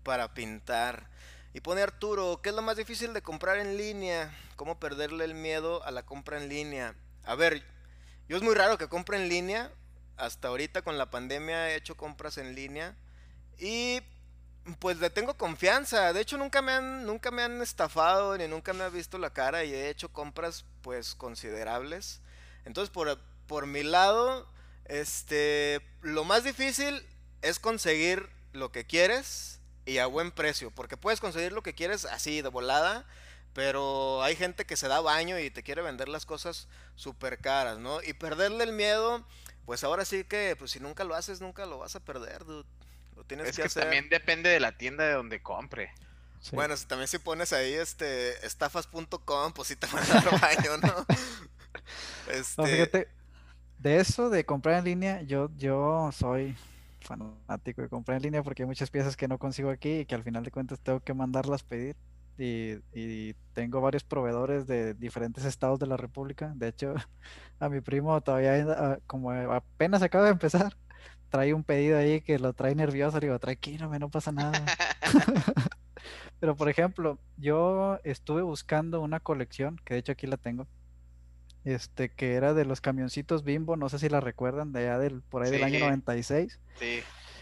para pintar. Y pone Arturo, ¿qué es lo más difícil de comprar en línea? ¿Cómo perderle el miedo a la compra en línea? A ver, yo es muy raro que compre en línea. Hasta ahorita con la pandemia he hecho compras en línea. Y pues le tengo confianza. De hecho, nunca me han, nunca me han estafado ni nunca me ha visto la cara y he hecho compras pues considerables. Entonces, por, por mi lado, este, lo más difícil es conseguir lo que quieres y a buen precio, porque puedes conseguir lo que quieres así de volada, pero hay gente que se da baño y te quiere vender las cosas súper caras, ¿no? Y perderle el miedo, pues ahora sí que, pues si nunca lo haces, nunca lo vas a perder, dude. Lo tienes es que, también depende de la tienda de donde compre. Bueno, si también si pones ahí este estafas.com, pues sí te van a dar *laughs* baño, ¿no? Este... fíjate, de eso de comprar en línea, yo, yo soy fanático de comprar en línea porque hay muchas piezas que no consigo aquí y que al final de cuentas tengo que mandarlas pedir. Y, y, tengo varios proveedores de diferentes estados de la República. De hecho, *laughs* a mi primo todavía, ah, como apenas acaba de empezar, trae un pedido ahí que lo trae nervioso. Le digo, tranquilo, no pasa nada. *laughs* *laughs* Pero por ejemplo, yo estuve buscando una colección, que de hecho aquí la tengo, este, que era de los camioncitos Bimbo, no sé si la recuerdan, de allá del, por ahí del año 96. Sí.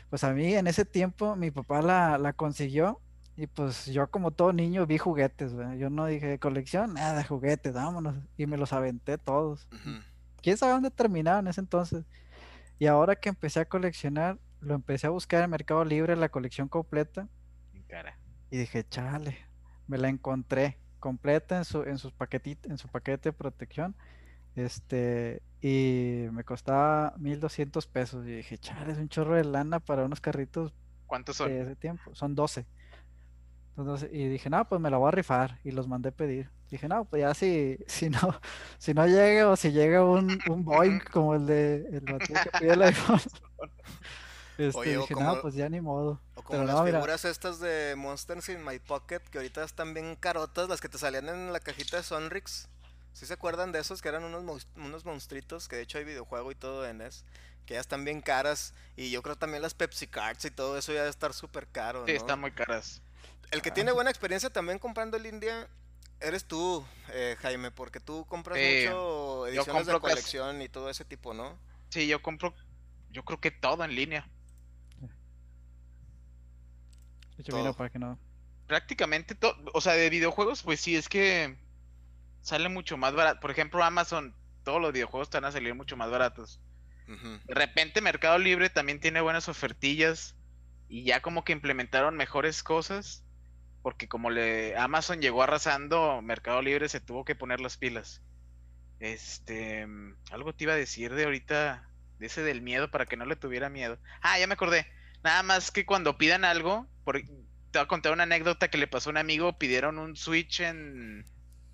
Pues a mí en ese tiempo mi papá la, la consiguió y pues yo como todo niño vi juguetes, yo no dije colección, nada, juguetes, vámonos, y me los aventé todos. ¿Quién sabe dónde terminaba en ese entonces? Y ahora que empecé a coleccionar, lo empecé a buscar en Mercado Libre, la colección completa. Y dije, chale, me la encontré completa en su, en sus paquetitos, en su paquete de protección. Este, y me costaba 1200 pesos. Y dije, chale, es un chorro de lana para unos carritos. ¿Cuántos son? De ese tiempo. Son 12. Entonces, y dije, no, pues me la voy a rifar. Y los mandé pedir. Dije, no, pues ya si, *laughs* si no, si no llega o si llega un, un Boeing como el de el que pide el *laughs* iPhone. Este, dije, no, pues ya ni modo. O como las figuras estas de Monsters in My Pocket, que ahorita están bien carotas, las que te salían en la cajita de Sonrix. ¿Sí se acuerdan de esos? Que eran unos, unos monstruitos, que de hecho hay videojuego y todo en es que ya están bien caras. Y yo creo también las Pepsi Cards y todo eso ya debe estar súper caro. Sí, están muy caras. El que ah. tiene buena experiencia también comprando el India eres tú, eh, Jaime, porque tú compras mucho ediciones de colección y todo ese tipo, ¿no? Sí, yo compro, yo creo que todo en línea. Para que no. Prácticamente todo, o sea, de videojuegos, pues sí, es que sale mucho más barato. Por ejemplo, Amazon, todos los videojuegos están a salir mucho más baratos. De repente Mercado Libre también tiene buenas ofertillas y ya como que implementaron mejores cosas. Porque como le Amazon llegó arrasando, Mercado Libre se tuvo que poner las pilas. Este, algo te iba a decir de ahorita, de ese del miedo para que no le tuviera miedo. Ah, ya me acordé. Nada más que cuando pidan algo, por, te voy a contar una anécdota que le pasó a un amigo. Pidieron un Switch en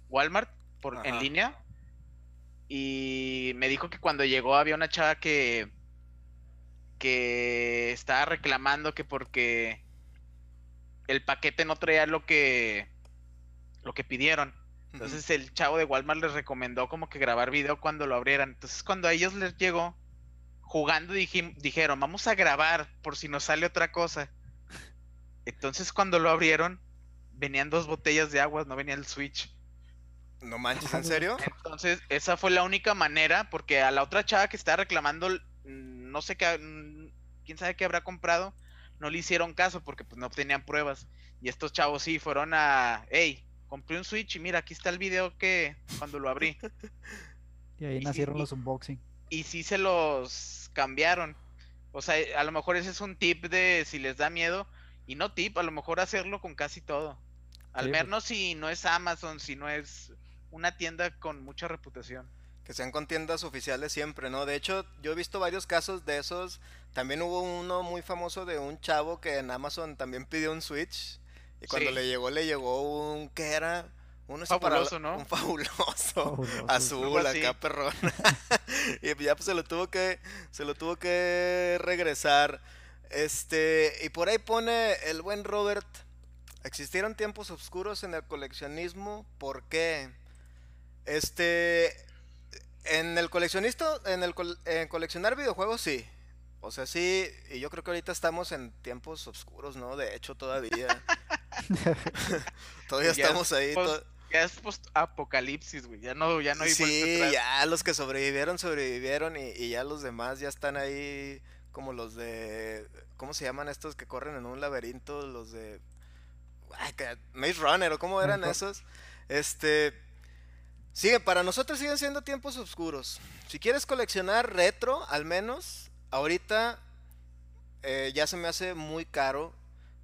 Walmart por, en línea. Y me dijo que cuando llegó había una chava que que estaba reclamando que porque el paquete no traía lo que lo que pidieron. Entonces el chavo de Walmart les recomendó como que grabar video cuando lo abrieran. Entonces cuando a ellos les llegó jugando dijeron, vamos a grabar por si nos sale otra cosa. Entonces cuando lo abrieron venían dos botellas de agua, no venía el Switch. No manches, ¿en serio? Entonces esa fue la única manera porque a la otra chava que estaba reclamando no sé qué, mm, quién sabe qué habrá comprado, no le hicieron caso porque pues no tenían pruebas. Y estos chavos sí fueron a, hey, compré un Switch y mira, aquí está el video que cuando lo abrí. *laughs* y ahí nacieron los unboxing. Y sí se los cambiaron. O sea, a lo mejor ese es un tip de si les da miedo. Y no tip, a lo mejor hacerlo con casi todo. Al pues. menos si no es Amazon, si no es una tienda con mucha reputación que sean con tiendas oficiales siempre, ¿no? De hecho, yo he visto varios casos de esos. También hubo uno muy famoso de un chavo que en Amazon también pidió un Switch. Y cuando le llegó, le llegó un. ¿Qué era? Un fabuloso, ¿no? Un fabuloso, azul, acá perrón. *laughs* y ya pues se lo tuvo que. Se lo tuvo que regresar. Este. Y por ahí pone el buen Robert. Existieron tiempos oscuros en el coleccionismo. ¿Por qué? Este en el coleccionista, en el en coleccionar videojuegos sí. O sea, sí, y yo creo que ahorita estamos en tiempos oscuros, ¿no? De hecho, todavía. *laughs* *laughs* todavía estamos ahí. Ya es post apocalipsis, güey. Ya no, ya no hay Sí, ya los que sobrevivieron, sobrevivieron. Y, ya los demás ya están ahí. Como los de. ¿Cómo se llaman estos que corren en un laberinto? Los de. Ay, Maze Runner, ¿o cómo eran esos? Este. Sigue, para nosotros siguen siendo tiempos oscuros. Si quieres coleccionar retro, al menos, ahorita eh, ya se me hace muy caro.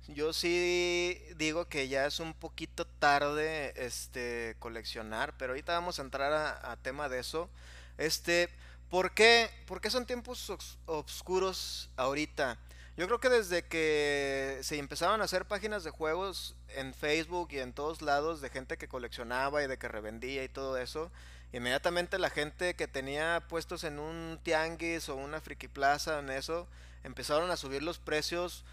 Yo sí digo que ya es un poquito tarde este coleccionar, pero ahorita vamos a entrar a, tema de eso. Este, ¿por qué, ¿por qué son tiempos oscuros ahorita? Yo creo que desde que se empezaron a hacer páginas de juegos en Facebook y en todos lados de gente que coleccionaba y de que revendía y todo eso, inmediatamente la gente que tenía puestos en un tianguis o una friki plaza en eso, empezaron a subir los precios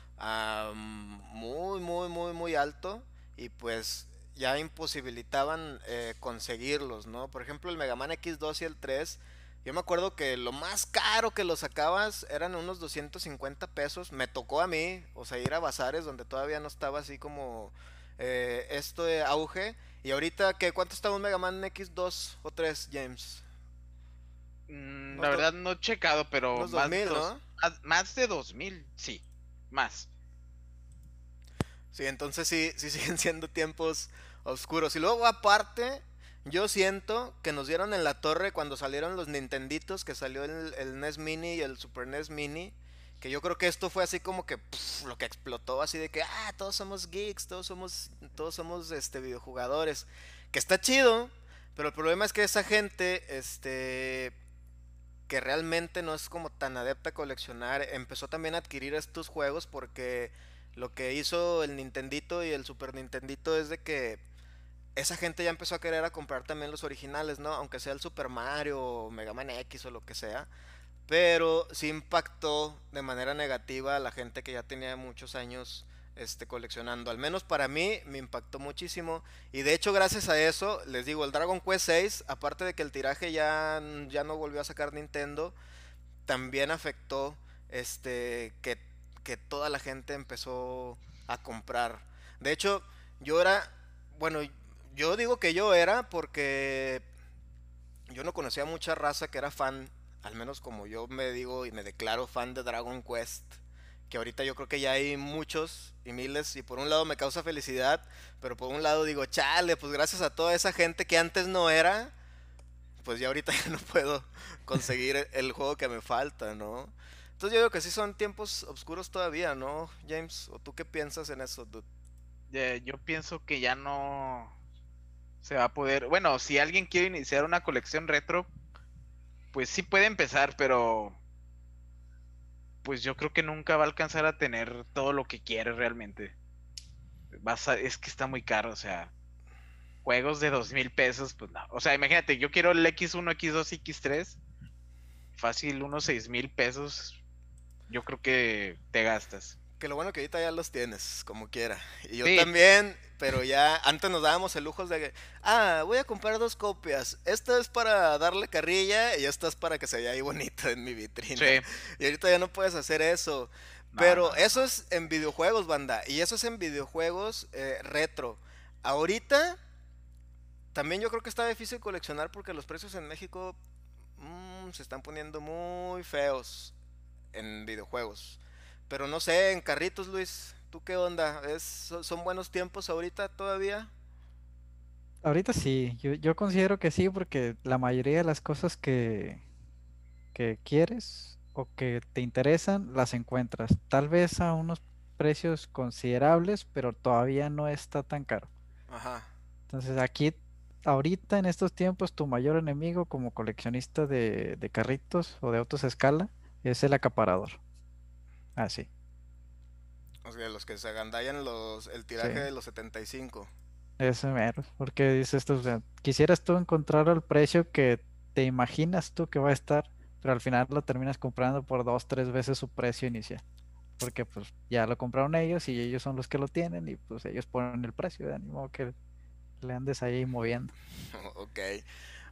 muy, muy, muy, muy alto y pues ya imposibilitaban eh, conseguirlos, ¿no? Por ejemplo, el Mega Man X2 y el 3 yo me acuerdo que lo más caro que lo sacabas eran unos 250 pesos. Me tocó a mí, o sea, ir a bazares donde todavía no estaba así como eh, esto de auge. Y ahorita, ¿qué, ¿cuánto está un Mega Man X2 o 3, James? Mm, la verdad no he checado, pero más, 2000, de ¿no? más, de 2000, sí, más. Sí, entonces sí, sí *laughs* siguen siendo tiempos oscuros. Y luego aparte, yo siento que nos dieron en la torre cuando salieron los Nintenditos, que salió el, NES Mini y el Super NES Mini. Que yo creo que esto fue así como que lo que explotó, así de que, ah, todos somos geeks, todos somos, todos somos este, videojugadores. Que está chido, pero el problema es que esa gente, este, que realmente no es como tan adepta a coleccionar, empezó también a adquirir estos juegos porque lo que hizo el Nintendito y el Super Nintendito es de que esa gente ya empezó a querer a comprar también los originales, ¿no? Aunque sea el Super Mario o Mega Man X o lo que sea. Pero sí impactó de manera negativa a la gente que ya tenía muchos años este, coleccionando. Al menos para mí me impactó muchísimo. Y de hecho, gracias a eso, les digo, el Dragon Quest 6, aparte de que el tiraje ya, ya no volvió a sacar Nintendo, también afectó este, que, que toda la gente empezó a comprar. De hecho, yo era, bueno, yo digo que yo era porque yo no conocía mucha raza que era fan, al menos como yo me digo y me declaro fan de Dragon Quest, que ahorita yo creo que ya hay muchos y miles y por un lado me causa felicidad, pero por un lado digo, chale, pues gracias a toda esa gente que antes no era, pues ya ahorita *laughs* ya no puedo conseguir el juego que me falta, ¿no? Entonces yo digo que sí son tiempos oscuros todavía, ¿no, James? ¿O tú qué piensas en eso, dude? yo pienso que ya no se va a poder. Bueno, si alguien quiere iniciar una colección retro, pues sí puede empezar, pero pues yo creo que nunca va a alcanzar a tener todo lo que quiere realmente. es que está muy caro, o sea, juegos de dos mil pesos, pues no. O sea, imagínate, yo quiero el X1, X2, X3, fácil unos seis mil pesos, yo creo que te gastas. Que lo bueno que ahorita ya los tienes, como quiera. Y yo también, pero ya antes nos dábamos el lujo de que, ah, voy a comprar dos copias. Esta es para darle carrilla y esta es para que se vea ahí bonito en mi vitrina. Y ahorita ya no puedes hacer eso. pero eso es en videojuegos, banda. Y eso es en videojuegos eh, retro. Ahorita también yo creo que está difícil coleccionar porque los precios en México mm, se están poniendo muy feos en videojuegos. Pero no sé, en carritos, Luis, ¿tú qué onda? ¿Es, ¿Son buenos tiempos ahorita todavía? Ahorita sí, yo, considero que sí, porque la mayoría de las cosas que, que quieres o que te interesan las encuentras. Tal vez a unos precios considerables, pero todavía no está tan caro. Ajá. Entonces aquí, ahorita en estos tiempos, tu mayor enemigo como coleccionista de, de carritos o de autos a escala es el acaparador. Ah, sí. O sea, los que se agandallan los, el tiraje de los 75. Eso mero, porque dices esto, o sea, quisieras tú encontrar el precio que te imaginas tú que va a estar, pero al final lo terminas comprando por dos, tres veces su precio inicial. Porque pues ya lo compraron ellos y ellos son los que lo tienen y pues ellos ponen el precio, de ánimo que le andes ahí moviendo. *laughs* ok.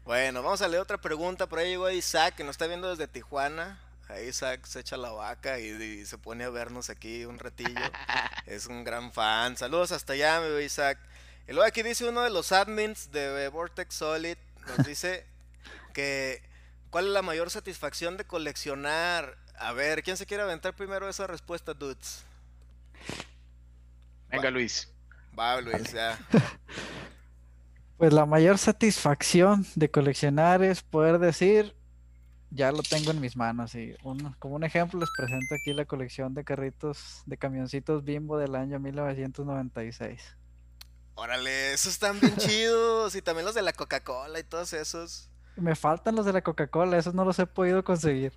Bueno, vamos a leer otra pregunta. Por ahí llegó Isaac, que nos está viendo desde Tijuana. Ahí Isaac se echa la vaca y, se pone a vernos aquí un ratillo. *laughs* es un gran fan. Saludos hasta allá, mi Isaac. Y luego aquí dice uno de los admins de Vortex Solid, nos dice *laughs* que ¿cuál es la mayor satisfacción de coleccionar? A ver, ¿quién se quiere aventar primero esa respuesta, dudes? Venga, Luis. Va, Luis, ya. *laughs* Pues la mayor satisfacción de coleccionar es poder decir, ya lo tengo en mis manos. Y como un ejemplo, les presento aquí la colección de carritos de camioncitos bimbo del año 1996. Órale, esos están bien *laughs* chidos. Y también los de la Coca-Cola y todos esos. Me faltan los de la Coca-Cola, esos no los he podido conseguir.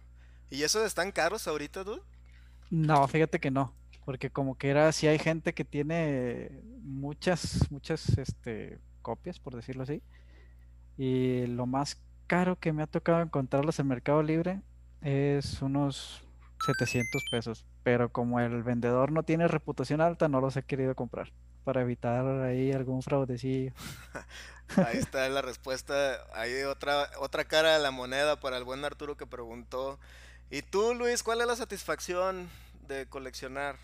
¿Y esos están caros ahorita, tú? No, fíjate que no. Porque como que era, si hay gente que tiene muchas, muchas este, copias, por decirlo así. Y lo más caro que me ha tocado encontrarlos en Mercado Libre es unos 700 pesos. Pero como el vendedor no tiene reputación alta, no los he querido comprar. Para evitar ahí algún fraudecillo. *laughs* ahí está la respuesta. Hay otra, otra cara de la moneda para el buen Arturo que preguntó. ¿Y tú, Luis, cuál es la satisfacción de coleccionar?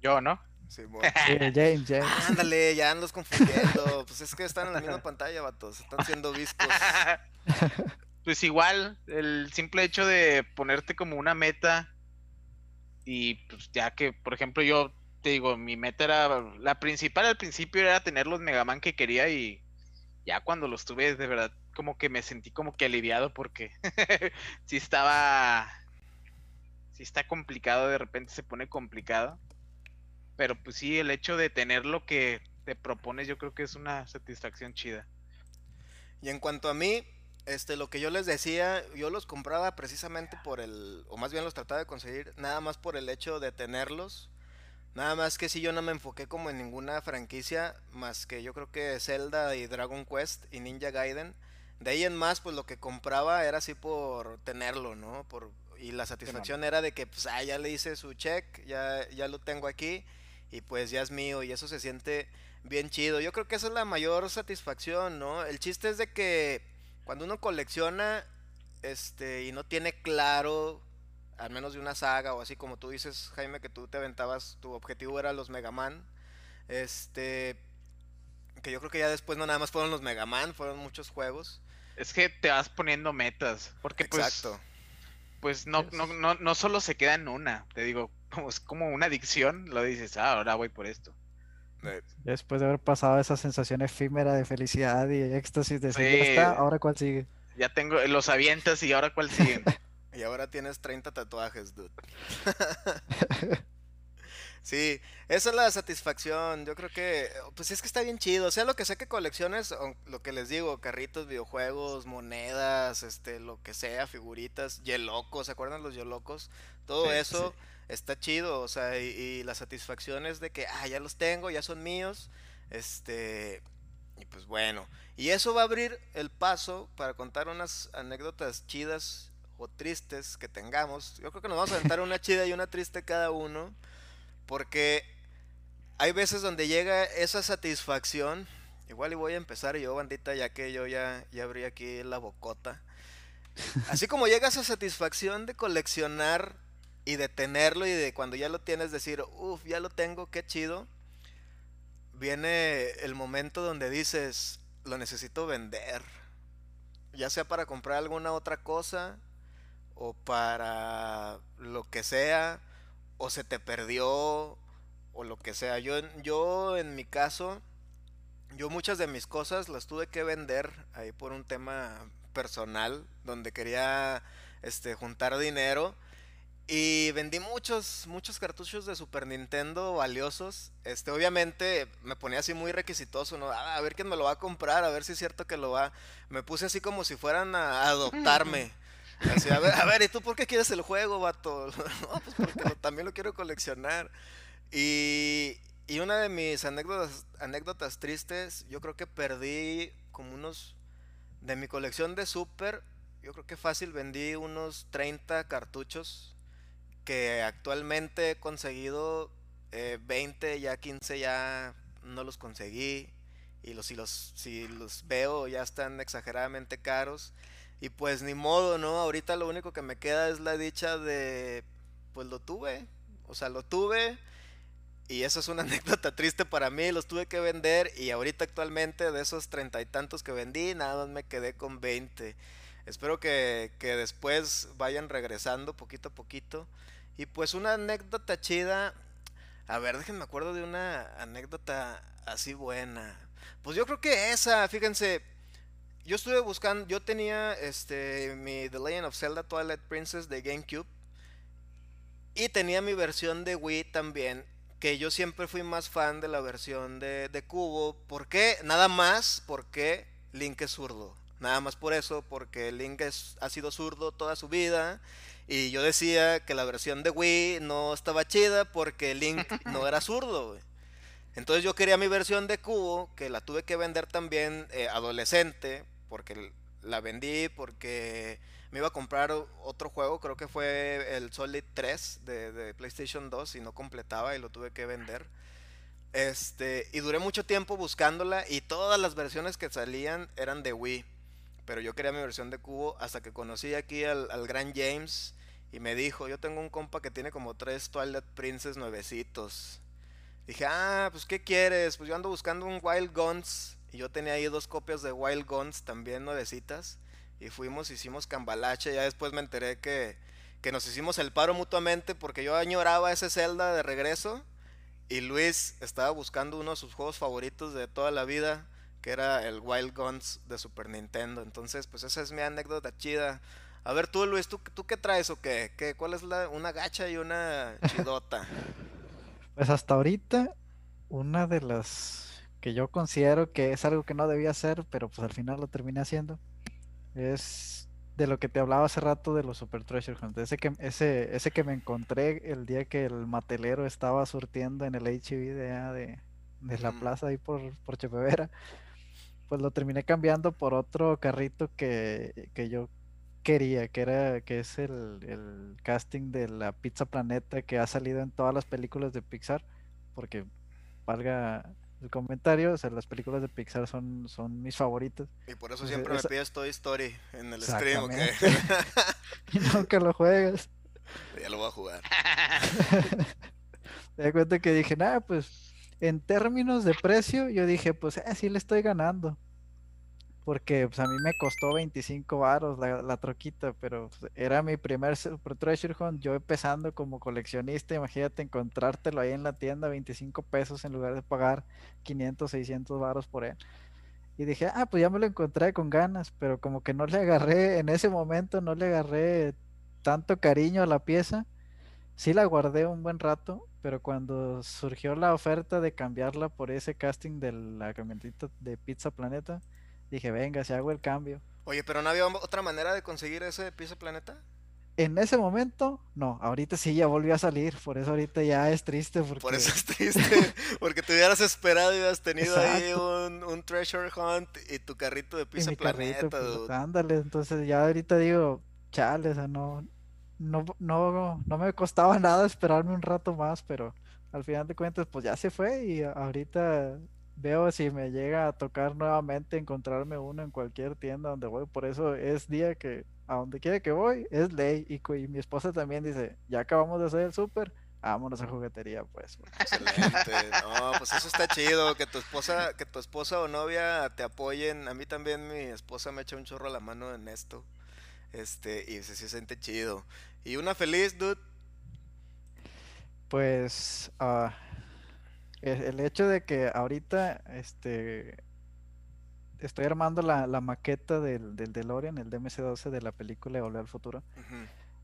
Yo, ¿no? *laughs* Sí, James, James. Ándale, ya andas confundiendo. Pues es que están en la misma *laughs* pantalla, vatos. Están siendo vistos. *laughs* Pues igual, el simple hecho de ponerte como una meta y pues ya que, por ejemplo, yo te digo, mi meta era, la principal al principio era tener los Megaman que quería y ya cuando los tuve, de verdad, como que me sentí como que aliviado porque si estaba, si está complicado, de repente se pone complicado pero pues sí, el hecho de tener lo que te propones, yo creo que es una satisfacción chida. Y en cuanto a mí, este, lo que yo les decía, yo los compraba precisamente por el, o más bien los trataba de conseguir, nada más por el hecho de tenerlos. Nada más que si yo no me enfoqué como en ninguna franquicia, más que yo creo que Zelda y Dragon Quest y Ninja Gaiden. De ahí en más, pues lo que compraba era así por tenerlo, ¿no? Por, y la satisfacción era de que, pues, ah, ya le hice su check, ya, ya lo tengo aquí y pues ya es mío y eso se siente bien chido. Yo creo que esa es la mayor satisfacción, ¿no? El chiste es de que cuando uno colecciona este y no tiene claro al menos de una saga o así como tú dices, Jaime, que tú te aventabas, tu objetivo era los Mega Man. Este que yo creo que ya después no nada más fueron los Mega Man, fueron muchos juegos. Es que te vas poniendo metas, porque pues, Exacto. pues no, no, no, no solo se queda en una, te digo, *laughs* como, es como una adicción, lo dices, ah, ahora voy por esto. Después de haber pasado esa sensación efímera de felicidad y éxtasis de seguir está, ahora cuál sigue. Ya tengo los avientas y ahora cuál sigue. *laughs* y ahora tienes 30 tatuajes, dude. *laughs* sí, esa es la satisfacción. Yo creo que, pues es que está bien chido. O sea, lo que sé que colecciones, lo que les digo, carritos, videojuegos, monedas, este, lo que sea, figuritas, yelocos, ¿se acuerdan los yelocos? Todo eso está chido, o sea, y, la satisfacción es de que, ah, ya los tengo, ya son míos, este, y pues bueno, y eso va a abrir el paso para contar unas anécdotas chidas o tristes que tengamos. Yo creo que nos vamos a aventar una chida y una triste cada uno, porque hay veces donde llega esa satisfacción. Igual y voy a empezar yo, bandita, ya que yo ya, ya abrí aquí la bocota. Así como llega esa satisfacción de coleccionar y de tenerlo y de cuando ya lo tienes decir, uff, ya lo tengo, qué chido. Viene el momento donde dices, lo necesito vender. Ya sea para comprar alguna otra cosa o para lo que sea, o se te perdió o lo que sea. Yo, yo en mi caso, yo muchas de mis cosas las tuve que vender ahí por un tema personal, donde quería este, juntar dinero. Y vendí muchos, muchos cartuchos de Super Nintendo valiosos. Este, obviamente me ponía así muy requisitoso, ¿no? Ah, a ver quién me lo va a comprar, a ver si es cierto que lo va. Me puse así como si fueran a adoptarme. *laughs* Así, a ver, a ver, ¿y tú por qué quieres el juego, vato? *laughs* no, pues porque también lo quiero coleccionar. Y, y una de mis anécdotas, anécdotas tristes, yo creo que perdí como unos... De mi colección de Super, yo creo que fácil vendí unos 30 cartuchos que actualmente he conseguido 20, eh, ya 15 ya no los conseguí. Y los, si, los, si los veo ya están exageradamente caros. Y pues ni modo, ¿no? Ahorita lo único que me queda es la dicha de, pues lo tuve. O sea, lo tuve y eso es una *laughs* anécdota triste para mí, los tuve que vender y ahorita actualmente de esos treinta y tantos que vendí, nada más me quedé con 20. Espero que, después vayan regresando poquito a poquito. Y pues una anécdota chida. A ver, déjenme acuerdo de una anécdota así buena. Pues yo creo que esa, fíjense. Yo estuve buscando, yo tenía este mi The Legend of Zelda Twilight Princess de GameCube. Y tenía mi versión de Wii también que yo siempre fui más fan de la versión de, de Cubo. ¿Por qué? Nada más porque Link es zurdo. Nada más por eso, porque Link ha sido zurdo toda su vida. Y yo decía que la versión de Wii no estaba chida porque Link *laughs* no era zurdo. Entonces yo quería mi versión de Cubo, que la tuve que vender también eh, adolescente, porque la vendí, porque me iba a comprar otro juego, creo que fue el Solid 3 de, PlayStation 2 y no completaba y lo tuve que vender. Este, y duré mucho tiempo buscándola y todas las versiones que salían eran de Wii. Pero yo quería mi versión de cubo hasta que conocí aquí al, al gran James y me dijo, yo tengo un compa que tiene como tres Twilight Princess nuevecitos. Dije, ah, pues ¿qué quieres? Pues yo ando buscando un Wild Guns. Y yo tenía ahí dos copias de Wild Guns también nuevecitas y fuimos, hicimos cambalache. Ya después me enteré que, que nos hicimos el paro mutuamente porque yo añoraba ese Zelda de regreso y Luis estaba buscando uno de sus juegos favoritos de toda la vida, que era el Wild Guns de Super Nintendo. Entonces, pues esa es mi anécdota chida. A ver tú, Luis, ¿tú, tú qué traes o qué? ¿Qué ¿Cuál es la, una gacha y una *laughs* chidota? pues hasta ahorita, una de las que yo considero que es algo que no debía hacer, pero pues al final lo terminé haciendo, es de lo que te hablaba hace rato de los Super Treasure Hunt. Ese que, ese, ese que me encontré el día que el matelero estaba surtiendo en el HB de, de, la plaza ahí por, por Chepevera. Pues lo terminé cambiando por otro carrito que, que yo quería, que era, que es el, el, casting de la Pizza Planeta que ha salido en todas las películas de Pixar, porque valga el comentario. O sea, las películas de Pixar son, son mis favoritas. Y por eso siempre me pides Toy Story en el stream, ¿ok? *laughs* y nunca lo juegas. Ya lo voy a jugar. *laughs* Me da cuenta que dije, nada, pues en términos de precio, yo dije, pues eh, sí le estoy ganando porque pues a mí me costó 25 varos la, troquita, pero pues, era mi primer Super Treasure Hunt, yo empezando como coleccionista, imagínate encontrártelo ahí en la tienda 25 pesos en lugar de pagar 500, 600 varos por él. Y dije, ah, pues ya me lo encontré con ganas, pero como que no le agarré, en ese momento no le agarré tanto cariño a la pieza. Sí la guardé un buen rato, pero cuando surgió la oferta de cambiarla por ese casting de la camioneta de Pizza Planeta, dije, venga, si hago el cambio. Oye, pero no había otra manera de conseguir ese piso planeta. en ese momento, no, ahorita sí ya volvió a salir, por eso ahorita ya es triste. Porque... Por eso es triste, *laughs* porque te hubieras esperado y hubieras tenido ahí un, treasure hunt y tu carrito de piso planeta. Pues, ándale, entonces ya ahorita digo, chale, o sea, no, no, no, no me costaba nada esperarme un rato más, pero al final de cuentas, pues ya se fue y ahorita veo si me llega a tocar nuevamente encontrarme uno en cualquier tienda donde voy. Por eso es día que a donde quiera que voy es ley. Y, mi esposa también dice, ya acabamos de hacer el súper, vámonos a juguetería, pues. Excelente. *laughs* No, pues eso está chido, que tu esposa, que tu esposa o novia te apoyen. A mí también mi esposa me echa un chorro a la mano en esto. Este, y se, se siente chido. Y una feliz, dude. Pues, ah, el hecho de que ahorita, este, estoy armando la, maqueta del, del DeLorean, el DMC-12 de la película de Volver al Futuro.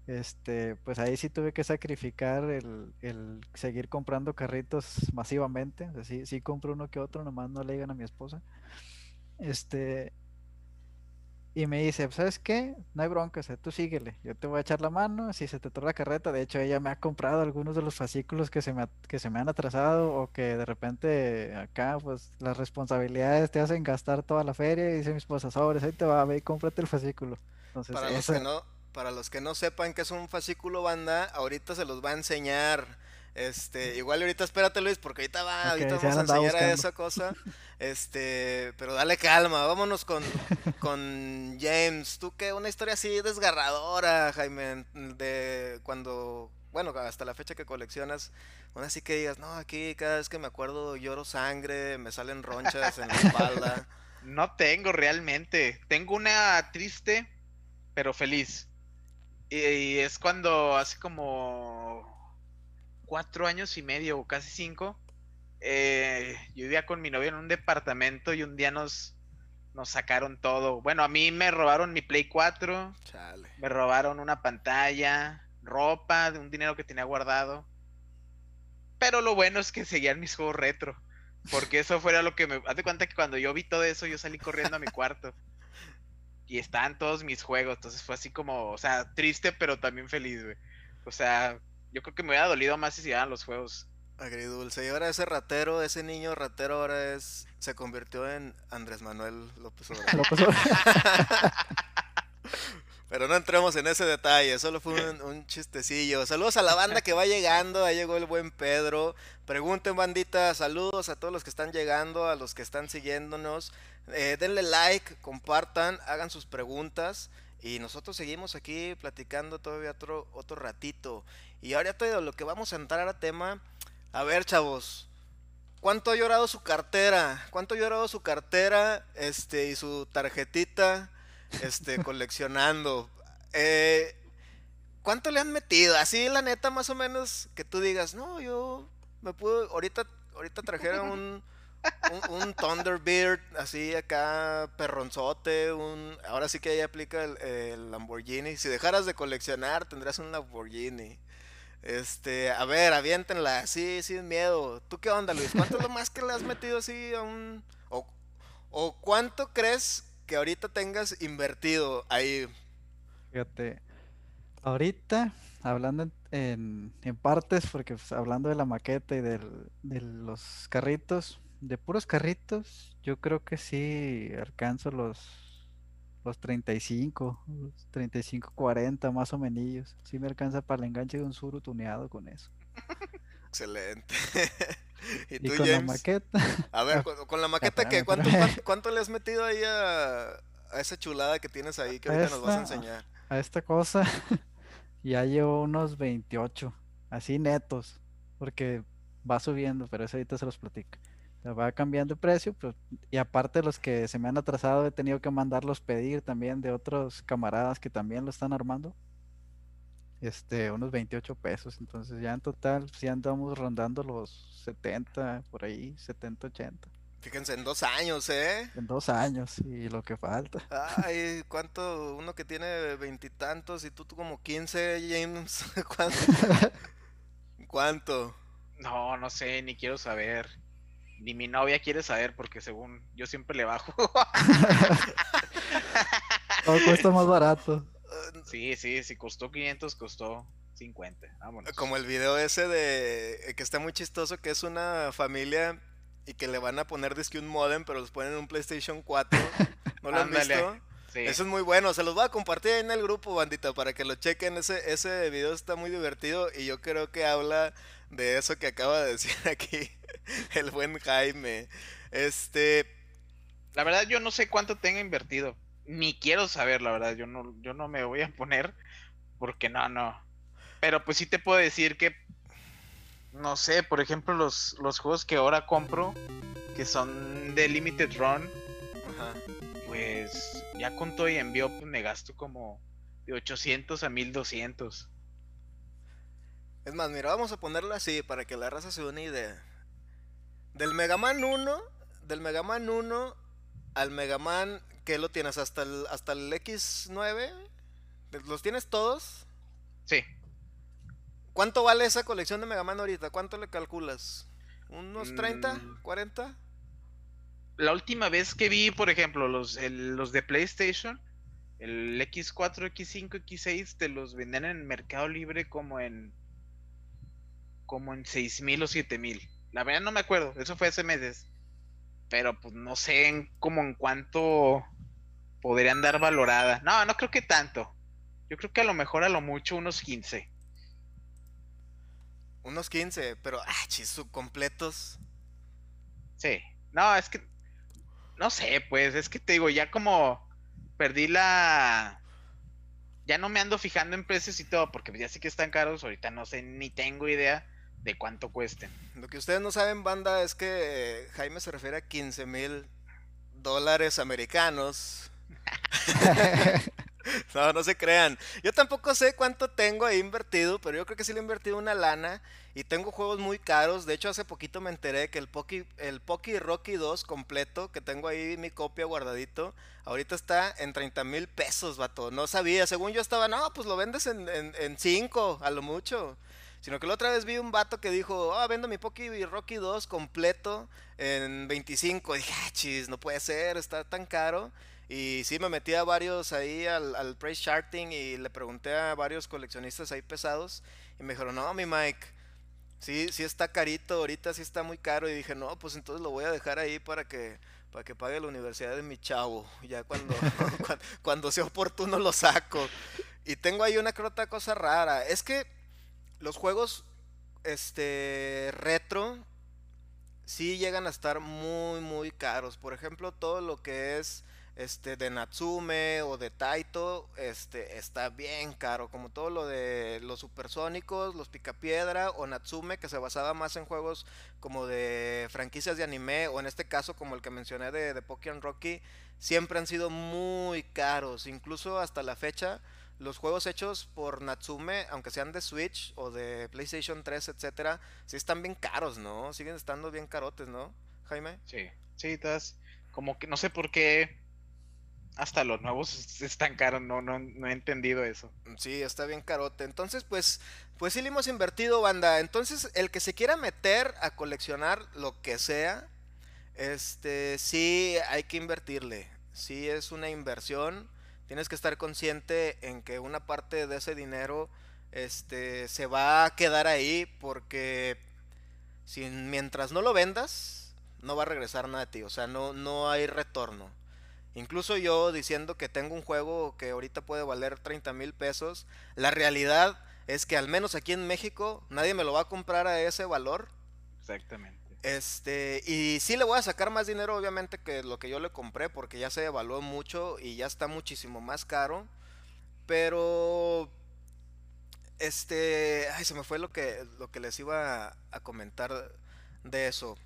Este, pues ahí sí tuve que sacrificar el, el seguir comprando carritos masivamente. O sea, sí, sí compro uno que otro, nomás no le digan a mi esposa. Este, y me dice, ¿sabes qué? No hay bronca, o tú síguele, yo te voy a echar la mano, si se te torna la carreta, de hecho ella me ha comprado algunos de los fascículos que se me, que se me han atrasado o que de repente acá pues las responsabilidades te hacen gastar toda la feria y dice mi esposa, sobres, ahí te va, ve y cómprate el fascículo. Entonces, para, los que no, para los que no sepan qué es un fascículo banda, ahorita se los va a enseñar este, igual ahorita espérate Luis, porque ahorita va, ahorita vamos a enseñar a esa cosa. Este, pero dale calma, vámonos con, *laughs* con James. Tú qué, una historia así desgarradora, Jaime, de cuando, bueno, hasta la fecha que coleccionas, una así que digas, no, aquí cada vez que me acuerdo lloro sangre, me salen ronchas en la espalda. *laughs* No tengo realmente, tengo una triste, pero feliz. Y es cuando hace como cuatro años y medio o casi cinco, eh, yo vivía con mi novia en un departamento y un día nos, nos sacaron todo. Bueno, a mí me robaron mi Play 4, me robaron una pantalla, ropa, de un dinero que tenía guardado. Pero lo bueno es que seguían mis juegos retro. Porque eso fuera lo que me... Haz de cuenta que cuando yo vi todo eso, yo salí corriendo a mi cuarto. Y estaban todos mis juegos. Entonces fue así como, o sea, triste, pero también feliz, güey. O sea, yo creo que me hubiera dolido más si se llevaran los juegos. Agridulce. Y ahora ese ratero, ese niño ratero ahora es. se convirtió en Andrés Manuel López Obrador. *laughs* Pero no entremos en ese detalle, solo fue un, chistecillo. Saludos a la banda que va llegando, ahí llegó el buen Pedro. Pregunten, bandita, saludos a todos los que están llegando, a los que están siguiéndonos. Eh, denle like, compartan, hagan sus preguntas. Y nosotros seguimos aquí platicando todavía otro, otro ratito. Y ahora todo lo que vamos a entrar a tema. A ver, chavos. ¿Cuánto ha llorado su cartera? ¿Cuánto ha llorado su cartera este, y su tarjetita este, *laughs* coleccionando? Eh, ¿Cuánto le han metido? Así, la neta, más o menos, que tú digas, no, yo me puedo, ahorita, ahorita trajera *laughs* un, un, Thunderbird así acá perronzote, un ahora sí que ahí aplica el, Lamborghini. Si dejaras de coleccionar, tendrías un Lamborghini. Este, a ver, aviéntenla, así, sin miedo. ¿Tú qué onda, Luis? ¿Cuánto es lo más que le has metido así a un o, o cuánto crees que ahorita tengas invertido ahí? Fíjate, ahorita hablando en, en, partes, porque pues, hablando de la maqueta y del, de los carritos, de puros carritos, yo creo que sí alcanzo los los 35, los 35, 40 más o menos. Sí me alcanza para el enganche de un suru tuneado con eso. Excelente. *laughs* ¿Y, tú, con la maqueta? A ver, *laughs* con, la maqueta, ¿qué? ¿Cuánto, ¿cuánto, le has metido ahí a, a, esa chulada que tienes ahí que ahorita nos vas a enseñar? A esta cosa *laughs* ya llevo unos 28, así netos, porque va subiendo, pero eso ahorita se los platico va cambiando el precio, pues, y aparte los que se me han atrasado he tenido que mandarlos pedir también de otros camaradas que también lo están armando. Este, unos 28 pesos, entonces ya en total pues, ya andamos rondando los 70, por ahí, 70, 80. Fíjense, en dos años, ¿eh? En dos años, y lo que falta. Ay, ¿cuánto? Uno que tiene veintitantos y, tú, tú como 15, James. *laughs* ¿Cuánto? *laughs* ¿Cuánto? No, no sé, ni quiero saber ni mi novia quiere saber porque según yo siempre le bajo. *laughs* Todo cuesta más barato. *laughs* Sí, sí, si costó 500, costó 50. Vámonos. Como el video ese de que está muy chistoso, que es una familia y que le van a poner que un modem, pero los ponen en un PlayStation 4. ¿No lo han visto? Eso es muy bueno, se los voy a compartir ahí en el grupo, bandita, para que lo chequen. Ese, ese video está muy divertido y yo creo que habla de eso que acaba de decir *laughs* aquí *laughs* el buen Jaime. Este. La verdad, yo no sé cuánto tenga invertido. Ni quiero saber, la verdad. Yo no, yo no me voy a poner. Porque no, no. Pero pues sí te puedo decir que. No sé, por ejemplo, los, los juegos que ahora compro. Que son de Limited Run. Pues ya con todo y envío, pues me gasto como de 800 a 1200. Es más, mira, vamos a ponerlo así para que la raza se dé una idea. Del Mega Man 1, del Mega Man 1 al Mega Man, ¿qué lo tienes? ¿Hasta el, hasta el X9? ¿Los tienes todos? Sí. ¿Cuánto vale esa colección de Mega Man ahorita? ¿Cuánto le calculas? ¿Unos 30? ¿40? Mm. La última vez que vi, por ejemplo, los, los de PlayStation, el X4, X5, X6, te los venden en Mercado Libre como en como en seis mil o siete mil. La verdad no me acuerdo, eso fue hace meses. Pero pues no sé en, como en cuánto podrían dar valorada. No, no creo que tanto. Yo creo que a lo mejor a lo mucho unos 15. Unos 15, pero ah, chis, completos. Sí. No, es que no sé, pues es que te digo, ya como perdí la ya no me ando fijando en precios y todo, porque ya sé que están caros, ahorita no sé ni tengo idea de cuánto cuesten. Lo que ustedes no saben, banda, es que Jaime se refiere a 15 mil dólares americanos. *laughs* no, no se crean. Yo tampoco sé cuánto tengo ahí invertido, pero yo creo que sí le he invertido una lana. Y tengo juegos muy caros. De hecho, hace poquito me enteré que el Poki, el Poki Rocky 2 completo, que tengo ahí mi copia guardadito, ahorita está en 30 mil pesos, vato. No sabía. Según yo estaba, no, pues lo vendes en 5, a lo mucho. Sino que la otra vez vi un vato que dijo, ah, vendo mi Poki Rocky 2 completo en 25. Y dije, ah, chis, no puede ser, está tan caro. Y sí, me metí a varios ahí al, price charting y le pregunté a varios coleccionistas ahí pesados. Y me dijeron, no, mi Mike, sí, sí está carito, ahorita sí está muy caro. Y dije, no, pues entonces lo voy a dejar ahí para que, para que pague la universidad de mi chavo. Ya cuando, *laughs* cuando, sea oportuno lo saco. Y tengo ahí una cosa rara. Es que los juegos este retro sí llegan a estar muy muy caros. Por ejemplo, todo lo que es este de Natsume o de Taito, este está bien caro, como todo lo de los supersónicos, los Picapiedra o Natsume que se basaba más en juegos como de franquicias de anime o en este caso como el que mencioné de, de Pokémon Rocky, siempre han sido muy caros, incluso hasta la fecha los juegos hechos por Natsume, aunque sean de Switch o de PlayStation 3, etcétera, sí están bien caros, ¿no? Siguen estando bien carotes, ¿no, Jaime? Sí, sí, estás como que no sé por qué hasta los nuevos están caros, no, no, no he entendido eso. Sí, está bien carote. Entonces, pues, pues sí le hemos invertido, banda. Entonces, el que se quiera meter a coleccionar lo que sea, este, sí hay que invertirle. Sí es una inversión tienes que estar consciente en que una parte de ese dinero este, se va a quedar ahí porque si, mientras no lo vendas, no va a regresar nada de ti. O sea, no, no hay retorno. Incluso yo diciendo que tengo un juego que ahorita puede valer 30 mil pesos, la realidad es que al menos aquí en México nadie me lo va a comprar a ese valor. Exactamente. Este, y sí le voy a sacar más dinero, obviamente, que lo que yo le compré, porque ya se evaluó mucho y ya está muchísimo más caro. Pero. Este. Ay, se me fue lo que, lo que les iba a, comentar de eso.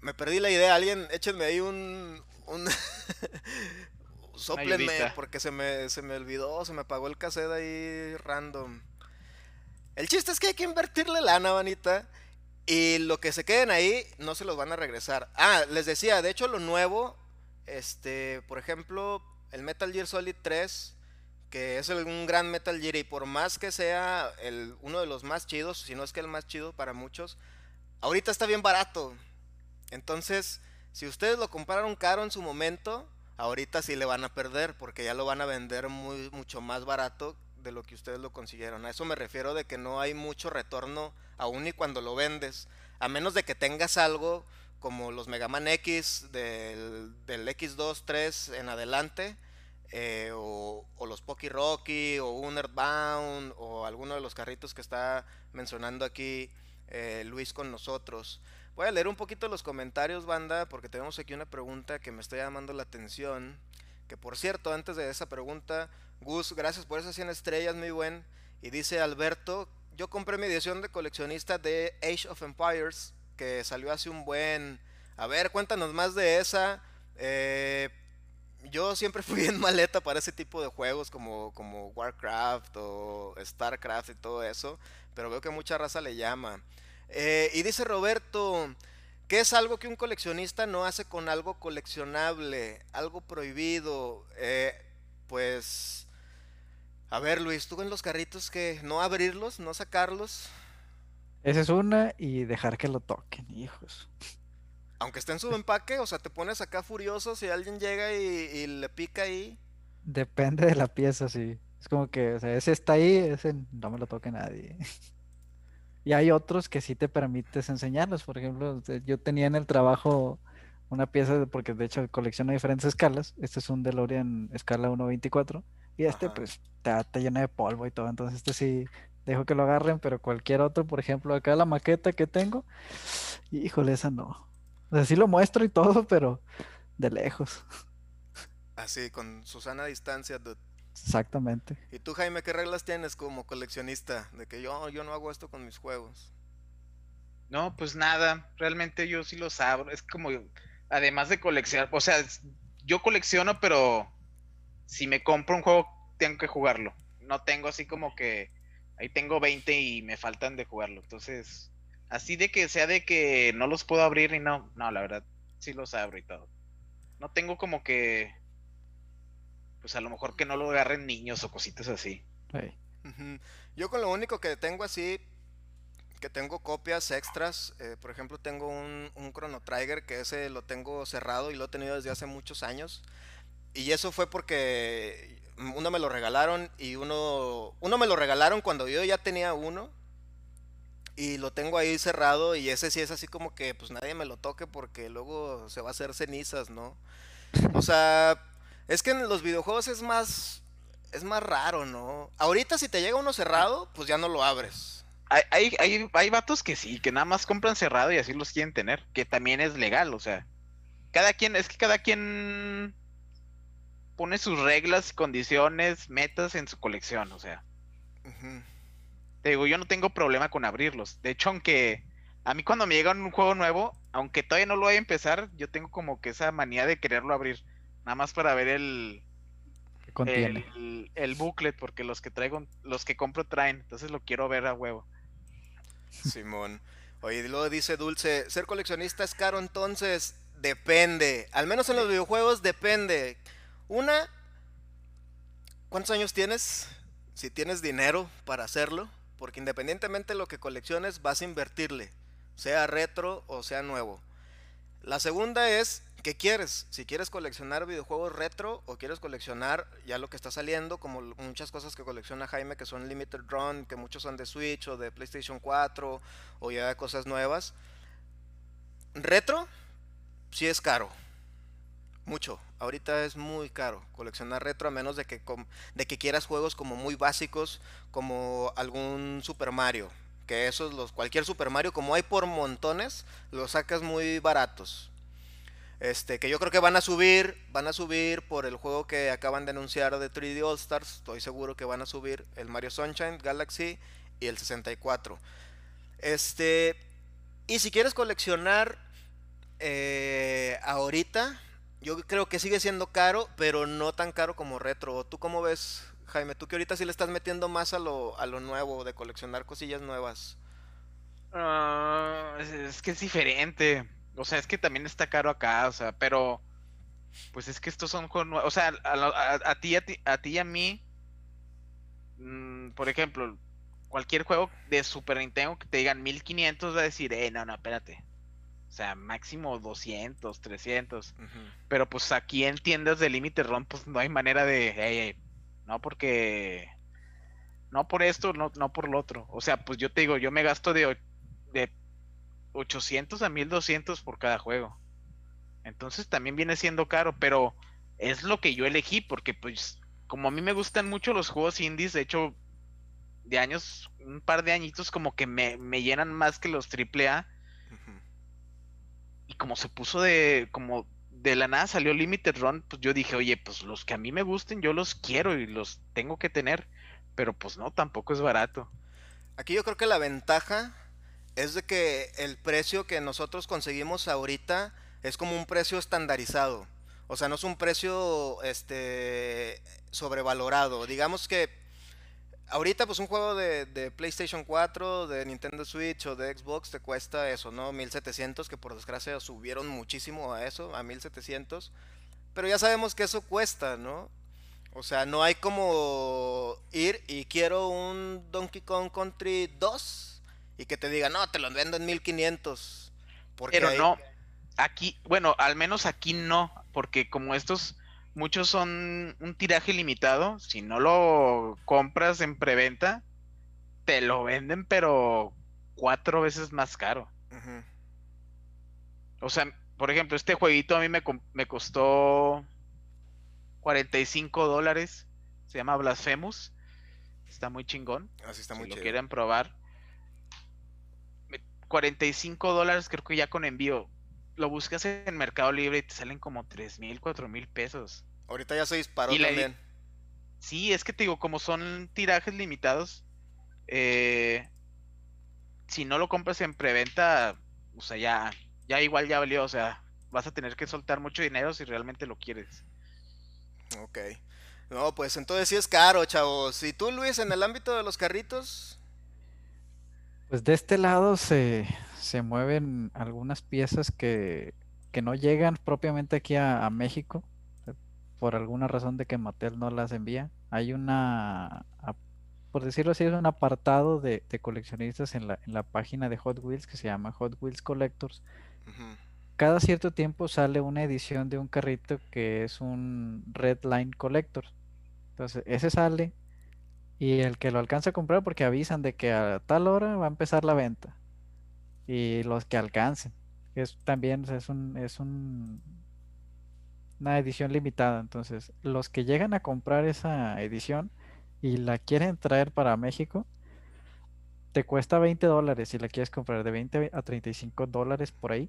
Me perdí la idea. Alguien, échenme ahí un. un *laughs* Soplenme, porque se me, se me olvidó, se me apagó el cassette ahí random. El chiste es que hay que invertirle lana, vanita. Y lo que se queden ahí no se los van a regresar. Ah, les decía, de hecho lo nuevo, este, por ejemplo, el Metal Gear Solid 3, que es un gran Metal Gear y por más que sea el, uno de los más chidos, si no es que el más chido para muchos, ahorita está bien barato. Entonces, si ustedes lo compraron caro en su momento, ahorita sí le van a perder porque ya lo van a vender muy, mucho más barato de lo que ustedes lo consiguieron. A eso me refiero de que no hay mucho retorno aún y cuando lo vendes. A menos de que tengas algo como los Mega Man X del, X2, 3 en adelante. Eh, o, los Poki Rocky o un Earthbound o alguno de los carritos que está mencionando aquí eh, Luis con nosotros. Voy a leer un poquito los comentarios, banda, porque tenemos aquí una pregunta que me está llamando la atención. Que por cierto, antes de esa pregunta, Gus, gracias por esas 100 estrellas, muy buen. Y dice Alberto, yo compré mi edición de coleccionista de Age of Empires, que salió hace un buen... A ver, cuéntanos más de esa. Eh, yo siempre fui bien maleta para ese tipo de juegos como, como Warcraft o Starcraft y todo eso, pero veo que mucha raza le llama. Eh, y dice Roberto, ¿qué es algo que un coleccionista no hace con algo coleccionable? Algo prohibido. Eh, pues, a ver Luis, tú en los carritos que no abrirlos, no sacarlos. Esa es una y dejar que lo toquen, hijos. Aunque esté en su empaque, o sea, te pones acá furioso si alguien llega y, le pica ahí. Depende de la pieza, sí. Es como que, o sea, ese está ahí, ese no me lo toque nadie. *laughs* Y hay otros que sí te permites enseñarlos. Por ejemplo, yo tenía en el trabajo una pieza, porque de hecho colecciona diferentes escalas. Este es un DeLorean escala 1.24. Y este, pues, te, llena de polvo y todo. Entonces, este sí dejo que lo agarren, pero cualquier otro, por ejemplo, acá la maqueta que tengo, híjole, esa no. O sea, sí lo muestro y todo, *laughs* pero de lejos. Así, con Susana a distancia, Exactamente. ¿Y tú, Jaime, qué reglas tienes como coleccionista? De que yo, yo no hago esto con mis juegos. No, pues nada, realmente yo sí los abro. Es como, además de coleccionar, o sea, yo colecciono, pero si me compro un juego, tengo que jugarlo. No tengo así como que ahí tengo 20 y me faltan de jugarlo. Entonces, así de que sea de que no los puedo abrir y no, no, la verdad, sí los abro y todo. No tengo como que pues a lo mejor que no lo agarren niños o cositas así. Yo con lo único que tengo así, que tengo copias extras, eh, por ejemplo tengo un, un Chrono Trigger que ese lo tengo cerrado y lo he tenido desde hace muchos años. Y eso fue porque uno me lo regalaron y uno, uno me lo regalaron cuando yo ya tenía uno. Y lo tengo ahí cerrado y ese sí es así como que pues nadie me lo toque porque luego se va a hacer cenizas, ¿no? O sea, es que en los videojuegos es más. Es más raro, ¿no? Ahorita si te llega uno cerrado, pues ya no lo abres. Hay, hay, hay, hay vatos que sí, que nada más compran cerrado y así los quieren tener. Que también es legal, o sea. Cada quien, es que cada quien pone sus reglas, condiciones, metas en su colección, o sea. Te digo, yo no tengo problema con abrirlos. De hecho, aunque a mí cuando me llega un juego nuevo, aunque todavía no lo voy a empezar, yo tengo como que esa manía de quererlo abrir. Nada más para ver el. El, el, booklet, porque los que traigo, los que compro traen. Entonces lo quiero ver a huevo. Simón. Oye, luego dice Dulce, ser coleccionista es caro entonces. Depende. Al menos en los videojuegos depende. Una, ¿cuántos años tienes? Si tienes dinero para hacerlo. Porque independientemente de lo que colecciones, vas a invertirle. Sea retro o sea nuevo. La segunda es ¿qué quieres? Si quieres coleccionar videojuegos retro o quieres coleccionar ya lo que está saliendo, como muchas cosas que colecciona Jaime que son Limited Run, que muchos son de Switch o de PlayStation 4 o ya cosas nuevas. Retro, sí es caro. Mucho. Ahorita es muy caro coleccionar retro a menos de que, de que quieras juegos como muy básicos como algún Super Mario. Que esos, los, cualquier Super Mario, como hay por montones, los sacas muy baratos este, que yo creo que van a subir, van a subir por el juego que acaban de anunciar de 3D All Stars. Estoy seguro que van a subir el Mario Sunshine Galaxy y el 64. Este, y si quieres coleccionar eh, ahorita, yo creo que sigue siendo caro, pero no tan caro como retro. ¿Tú cómo ves, Jaime? Tú que ahorita sí le estás metiendo más a lo, a lo nuevo, de coleccionar cosillas nuevas. Ah, es que es diferente. O sea, es que también está caro acá, o sea, pero pues es que estos son juegos O sea, a, ti, a ti, a ti y a mí, mm, por ejemplo, cualquier juego de Super Nintendo que te digan 1500 va a decir, eh, no, no, espérate. sea, máximo 200, 300. Pero pues aquí en tiendas de límite ROM, pues no hay manera de, no porque, no por esto, no, no por lo otro. O sea, pues yo te digo, yo me gasto de, de 800 a 1200 por cada juego. Entonces también viene siendo caro, pero es lo que yo elegí porque pues como a mí me gustan mucho los juegos indies, de hecho de años, un par de añitos como que me, llenan más que los AAA. Y como se puso de, como de la nada salió Limited Run, pues yo dije, oye, pues los que a mí me gusten, yo los quiero y los tengo que tener. Pero pues no, tampoco es barato. Aquí yo creo que la ventaja es de que el precio que nosotros conseguimos ahorita es como un precio estandarizado. O sea, no es un precio este sobrevalorado. Digamos que ahorita pues un juego de, PlayStation 4, de Nintendo Switch o de Xbox te cuesta eso, ¿no? 1700, que por desgracia subieron muchísimo a eso, a 1700. Pero ya sabemos que eso cuesta, ¿no? O sea, no hay como ir y quiero un Donkey Kong Country 2 y que te diga, no, te lo vendo en 1500. Porque Pero no, aquí, bueno, al menos aquí no, porque como estos muchos son un tiraje limitado. Si no lo compras en preventa, te lo venden, pero cuatro veces más caro. O sea, por ejemplo, este jueguito a mí me, me costó 45 dólares. Se llama Blasphemous. Está muy chingón. Así está si lo quieren probar. 45 dólares creo que ya con envío lo buscas en Mercado Libre y te salen como tres mil, cuatro mil pesos. Ahorita ya se disparó también. Sí, es que te digo, como son tirajes limitados, eh, si no lo compras en preventa, o sea, ya, ya igual ya valió, o sea, vas a tener que soltar mucho dinero si realmente lo quieres. Ok. No, pues entonces sí es caro, chavos. ¿Y tú, Luis, en el ámbito de los carritos? Pues de este lado se, se mueven algunas piezas que, no llegan propiamente aquí a, México, eh, por alguna razón de que Mattel no las envía. Hay una, por decirlo así, es un apartado de, coleccionistas en la, en la, página de Hot Wheels que se llama Hot Wheels Collectors. Cada cierto tiempo sale una edición de un carrito que es un Red Line Collector. Entonces, ese sale y el que lo alcanza a comprar porque avisan de que a tal hora va a empezar la venta y los que alcancen. Es también es un es un una edición limitada, entonces los que llegan a comprar esa edición y la quieren traer para México te cuesta 20 dólares si la quieres comprar de 20 a 35 dólares por ahí,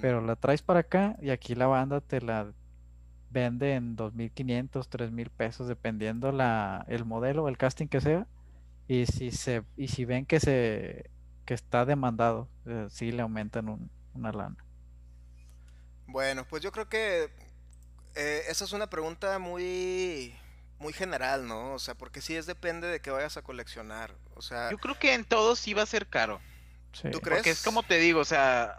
pero la traes para acá y aquí la banda te la vende en 2.500, 3.000 pesos dependiendo la, el modelo, el casting que sea. Y si se y si ven que se que está demandado, eh, sí le aumentan una lana. Bueno, pues yo creo que eh, esa es una pregunta muy muy general, ¿no? O sea, porque sí es depende de que vayas a coleccionar. O sea, yo creo que en todos sí va a ser caro. ¿Tú crees? Porque es como te digo, o sea,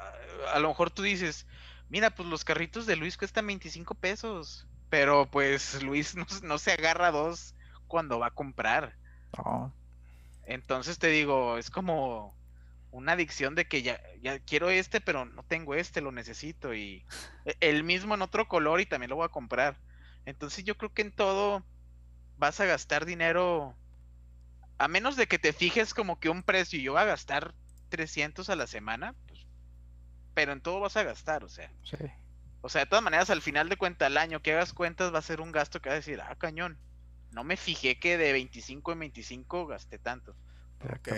a lo mejor tú dices, mira, pues los carritos de Luis cuestan 25 pesos, pero pues Luis *laughs* no, se agarra dos cuando va a comprar. Entonces te digo, es como una adicción de que ya, ya quiero este, pero no tengo este, lo necesito. Y e, el mismo en otro color y también lo voy a comprar. Entonces yo creo que en todo vas a gastar dinero, a menos de que te fijes como que un precio y yo voy a gastar 300 a la semana, pero en todo vas a gastar, o sea. O sea, de todas maneras, al final de cuenta, al año que hagas cuentas va a ser un gasto que va a decir, ah, cañón. No me fijé que de 25 en 25 gasté tanto. Ok.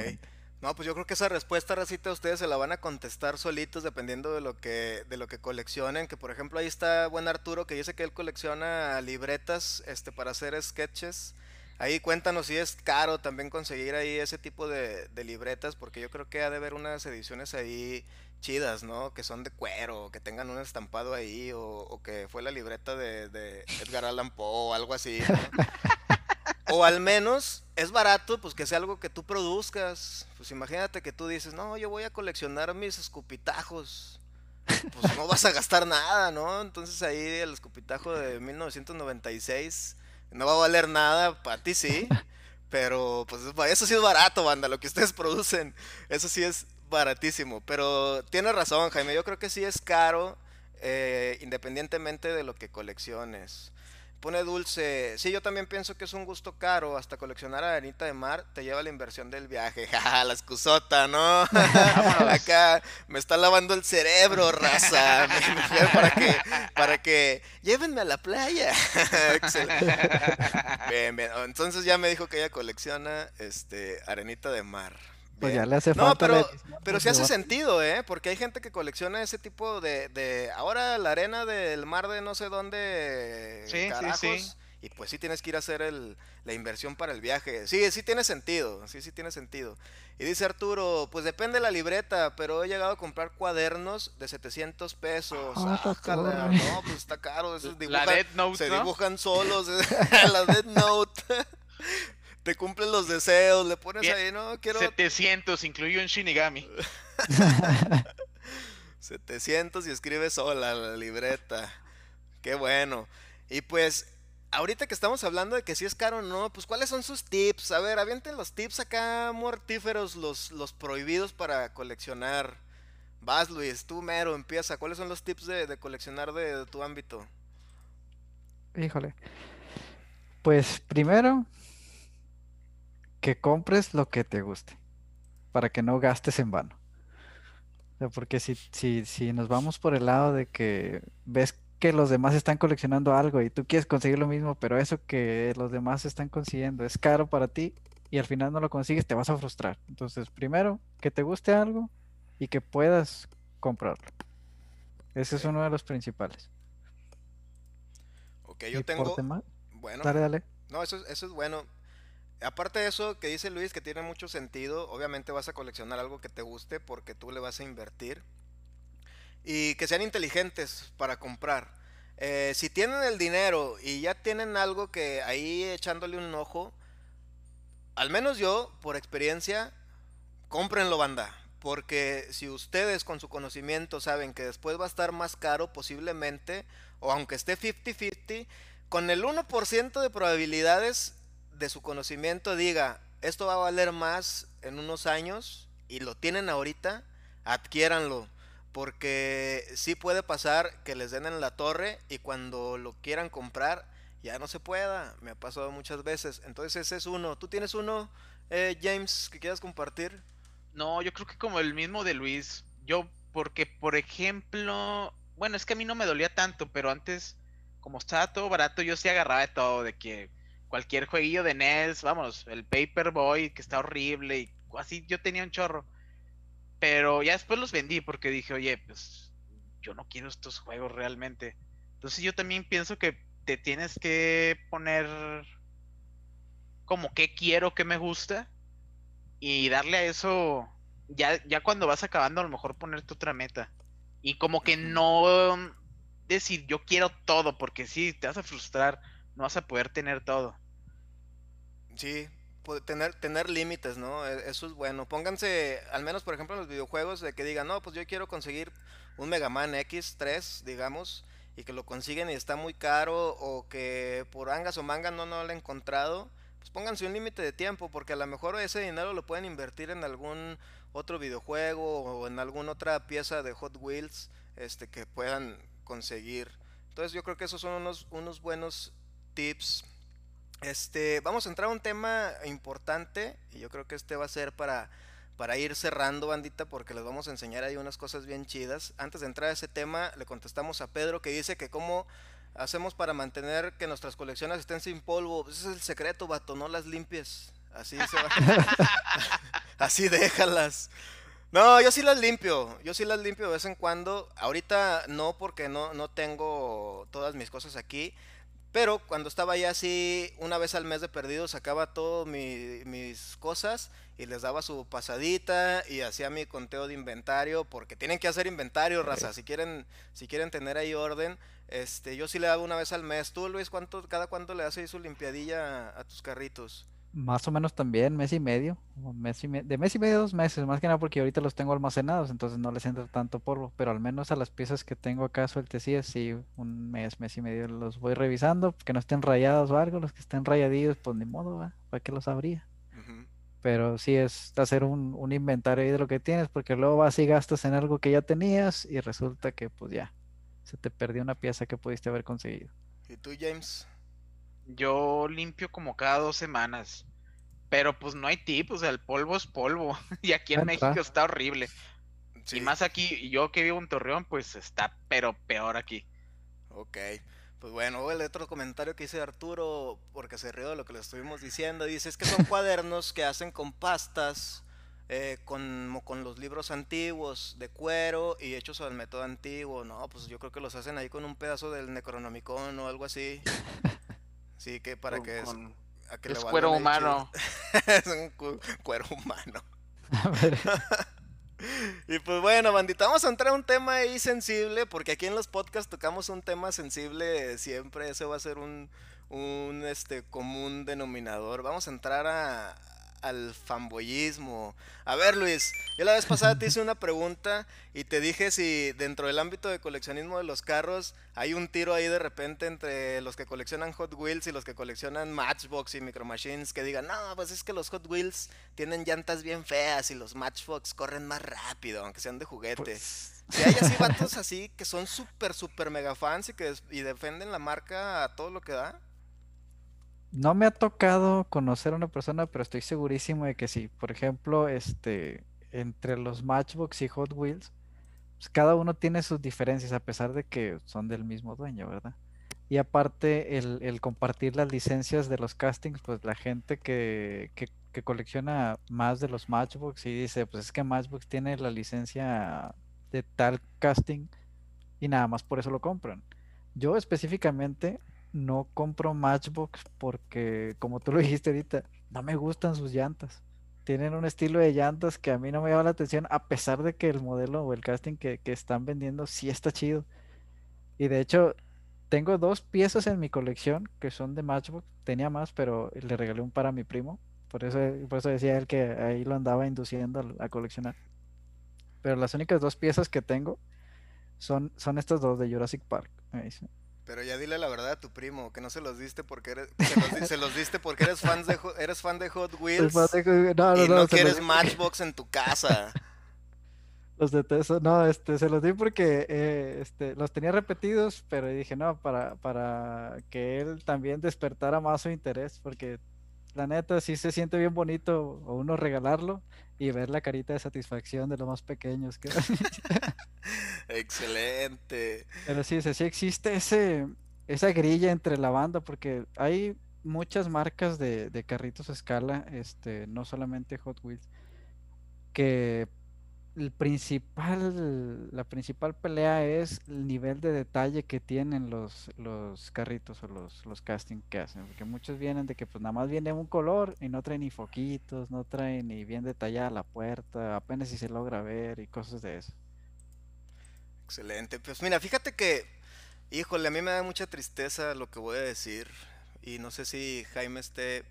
No, pues yo creo que esa respuesta, Racita, ustedes se la van a contestar solitos dependiendo de lo que de lo que coleccionen. Que por ejemplo ahí está buen Arturo que dice que él colecciona libretas este para hacer sketches. Ahí cuéntanos si es caro también conseguir ahí ese tipo de, libretas, porque yo creo que ha de haber unas ediciones ahí chidas, ¿no? Que son de cuero, que tengan un estampado ahí, o, que fue la libreta de, de Edgar Allan Poe o algo así. ¿no? o al menos es barato, pues que sea algo que tú produzcas. Pues imagínate que tú dices, no, yo voy a coleccionar mis escupitajos. Pues no vas a gastar nada, ¿no? Entonces ahí el escupitajo de 1996 no va a valer nada, para ti sí. Pero pues eso sí es barato, banda, lo que ustedes producen. Eso sí es baratísimo. Pero tiene razón, Jaime. Yo creo que sí es caro, eh, independientemente de lo que colecciones. Pone dulce. Sí, yo también pienso que es un gusto caro. Hasta coleccionar arenita de mar te lleva la inversión del viaje. *laughs* Ja, la excusota, ¿no? *laughs* *laughs* Acá me está lavando el cerebro, raza. para que, para que llévenme a la playa. bien, bien. Entonces ya me dijo que ella colecciona este arenita de mar. Pues ya le hace falta. No, pero, pero sí hace sentido, ¿eh? Porque hay gente que colecciona ese tipo de, de. Ahora la arena del mar de no sé dónde. Sí, sí, sí. Y pues sí tienes que ir a hacer el, la inversión para el viaje. Sí, sí tiene sentido. Sí, sí tiene sentido. Y dice Arturo, pues depende de la libreta, pero he llegado a comprar cuadernos de 700 pesos. Ah, no, pues está caro. Esos dibujan, la Dead Note, se dibujan solos. *laughs* la Dead Note te cumplen los deseos, le pones ahí, ¿no? Quiero... 700, incluye un Shinigami. *laughs* 700 y escribe sola la libreta. Qué bueno. Y pues, ahorita que estamos hablando de que si es caro o no, pues ¿cuáles son sus tips? A ver, avienten los tips acá mortíferos, los, los prohibidos para coleccionar. Vas, Luis, tú mero, empieza. ¿Cuáles son los tips de, coleccionar de tu ámbito? Híjole. Pues primero, que compres lo que te guste, para que no gastes en vano. porque si, si, si nos vamos por el lado de que ves que los demás están coleccionando algo y tú quieres conseguir lo mismo, pero eso que los demás están consiguiendo es caro para ti y al final no lo consigues, te vas a frustrar. Entonces, primero, que te guste algo y que puedas comprarlo. Ese es uno de los principales. Ok, yo tengo... Bueno. Dale, dale. No, eso, eso es bueno. Aparte de eso que dice Luis, que tiene mucho sentido, obviamente vas a coleccionar algo que te guste porque tú le vas a invertir. Y que sean inteligentes para comprar. Eh, si tienen el dinero y ya tienen algo que ahí echándole un ojo, al menos yo, por experiencia, cómprenlo banda. Porque si ustedes con su conocimiento saben que después va a estar más caro posiblemente, o aunque esté 50-50, con el 1% de probabilidades de su conocimiento diga, esto va a valer más en unos años y lo tienen ahorita, adquiéranlo. Porque sí puede pasar que les den en la torre y cuando lo quieran comprar ya no se pueda. Me ha pasado muchas veces. Entonces ese es uno. ¿Tú tienes uno, eh, James, que quieras compartir? No, yo creo que como el mismo de Luis. Yo, porque por ejemplo, bueno, es que a mí no me dolía tanto, pero antes, como estaba todo barato, yo sí agarraba de todo, de que cualquier jueguillo de NES, vamos, el Paperboy que está horrible y así yo tenía un chorro. Pero ya después los vendí porque dije, oye, pues yo no quiero estos juegos realmente. Entonces yo también pienso que te tienes que poner como qué quiero, qué me gusta y darle a eso ya, ya cuando vas acabando a lo mejor ponerte otra meta. Y como que no decir yo quiero todo porque sí, te vas a frustrar, no vas a poder tener todo. Sí, tener, tener límites, ¿no? E, eso es bueno. Pónganse, al menos por ejemplo en los videojuegos, de que digan, no, pues yo quiero conseguir un Mega Man X3, digamos, y que lo consiguen y está muy caro, o que por angas o mangas no, no lo han encontrado, pues pónganse un límite de tiempo, porque a lo mejor ese dinero lo pueden invertir en algún otro videojuego o en alguna otra pieza de Hot Wheels este, que puedan conseguir. Entonces yo creo que esos son unos, unos buenos tips este, vamos a entrar a un tema importante y yo creo que este va a ser para, para ir cerrando, bandita, porque les vamos a enseñar ahí unas cosas bien chidas. Antes de entrar a ese tema, le contestamos a Pedro que dice que cómo hacemos para mantener que nuestras colecciones estén sin polvo. Ese es el secreto, vato, no las limpies. Así se va. *laughs* *laughs* Así déjalas. No, yo sí las limpio, yo sí las limpio de vez en cuando. Ahorita no porque no, no tengo todas mis cosas aquí, pero cuando estaba ya así, una vez al mes de perdido, sacaba todas mis cosas y les daba su pasadita y hacía mi conteo de inventario, porque tienen que hacer inventario, raza, si quieren, si quieren tener ahí orden. Este, yo sí le daba una vez al mes. ¿Tú, Luis, cuánto, cada cuánto le haces su limpiadilla a tus carritos? Más o menos también, mes y medio, mes y de mes y medio, dos meses, más que nada porque ahorita los tengo almacenados, entonces no les entra tanto polvo, pero al menos a las piezas que tengo acá sueltecillas, sí, un mes, mes y medio los voy revisando, que no estén rayados o algo, los que estén rayaditos, pues ni modo, ¿para qué los habría? Pero sí es hacer un, un inventario ahí de lo que tienes, porque luego vas y gastas en algo que ya tenías y resulta que pues ya, se te perdió una pieza que pudiste haber conseguido. ¿Y tú, James? Yo limpio como cada dos semanas. Pero pues no hay tip, o sea, el polvo es polvo. *laughs* y aquí en México está horrible. Y más aquí, yo que vivo en Torreón, pues está pero peor aquí. Ok. Pues bueno, el otro comentario que hice Arturo, porque se rió de lo que le estuvimos diciendo, dice, es que son *laughs* cuadernos que hacen con pastas, eh, con, con, los libros antiguos de cuero y hechos al método antiguo. No, pues yo creo que los hacen ahí con un pedazo del Necronomicon o algo así. *laughs* Sí, que para que... Es, es cuero humano. es un cuero humano. A ver. *laughs* Y pues bueno, bandita, vamos a entrar a un tema ahí sensible, porque aquí en los podcasts tocamos un tema sensible siempre, ese va a ser un, un este, común denominador. Vamos a entrar a, al fanboyismo. A ver, Luis, yo la vez pasada te hice una pregunta y te dije si dentro del ámbito de coleccionismo de los carros hay un tiro ahí de repente entre los que coleccionan Hot Wheels y los que coleccionan Matchbox y Micro Machines que digan, no, pues es que los Hot Wheels tienen llantas bien feas y los Matchbox corren más rápido, aunque sean de juguete. Pues... Si hay así vatos así que son súper, súper mega fans y que y defenden la marca a todo lo que da. No me ha tocado conocer a una persona, pero estoy segurísimo de que sí. Por ejemplo, este, entre los Matchbox y Hot Wheels, pues cada uno tiene sus diferencias, a pesar de que son del mismo dueño, ¿verdad? Y aparte, el, compartir las licencias de los castings, pues la gente que, que, colecciona más de los Matchbox y dice, pues es que Matchbox tiene la licencia de tal casting y nada más por eso lo compran. Yo específicamente no compro Matchbox porque, como tú lo dijiste ahorita, no me gustan sus llantas. Tienen un estilo de llantas que a mí no me llama la atención, a pesar de que el modelo o el casting que, están vendiendo sí está chido. Y de hecho, tengo dos piezas en mi colección que son de Matchbox. Tenía más, pero le regalé un para mi primo. Por eso, por eso decía él que ahí lo andaba induciendo a, coleccionar. Pero las únicas dos piezas que tengo son, son estas dos de Jurassic Park. Pero ya dile la verdad a tu primo, que no se los diste porque eres, se los, diste porque eres fan de eres fan de Hot *laughs* Wheels y no, quieres Matchbox en tu casa. *laughs* Los detesto, no, este, se los di porque eh, este, los tenía repetidos, pero dije no, para, para que él también despertara más su interés, porque la neta sí se siente bien bonito a uno regalarlo y ver la carita de satisfacción de los más pequeños. Que... *laughs* *laughs* Excelente. Pero sí, sí existe ese, esa grilla entre la banda porque hay muchas marcas de, de carritos a escala, este, no solamente Hot Wheels, que el principal, la principal pelea es el nivel de detalle que tienen los, los carritos o los, los casting que hacen. Porque muchos vienen de que pues nada más viene un color y no traen ni foquitos, no traen ni bien detallada la puerta, apenas si se logra ver y cosas de eso. Excelente. Pues mira, fíjate que, híjole, a mí me da mucha tristeza lo que voy a decir. Y no sé si Jaime esté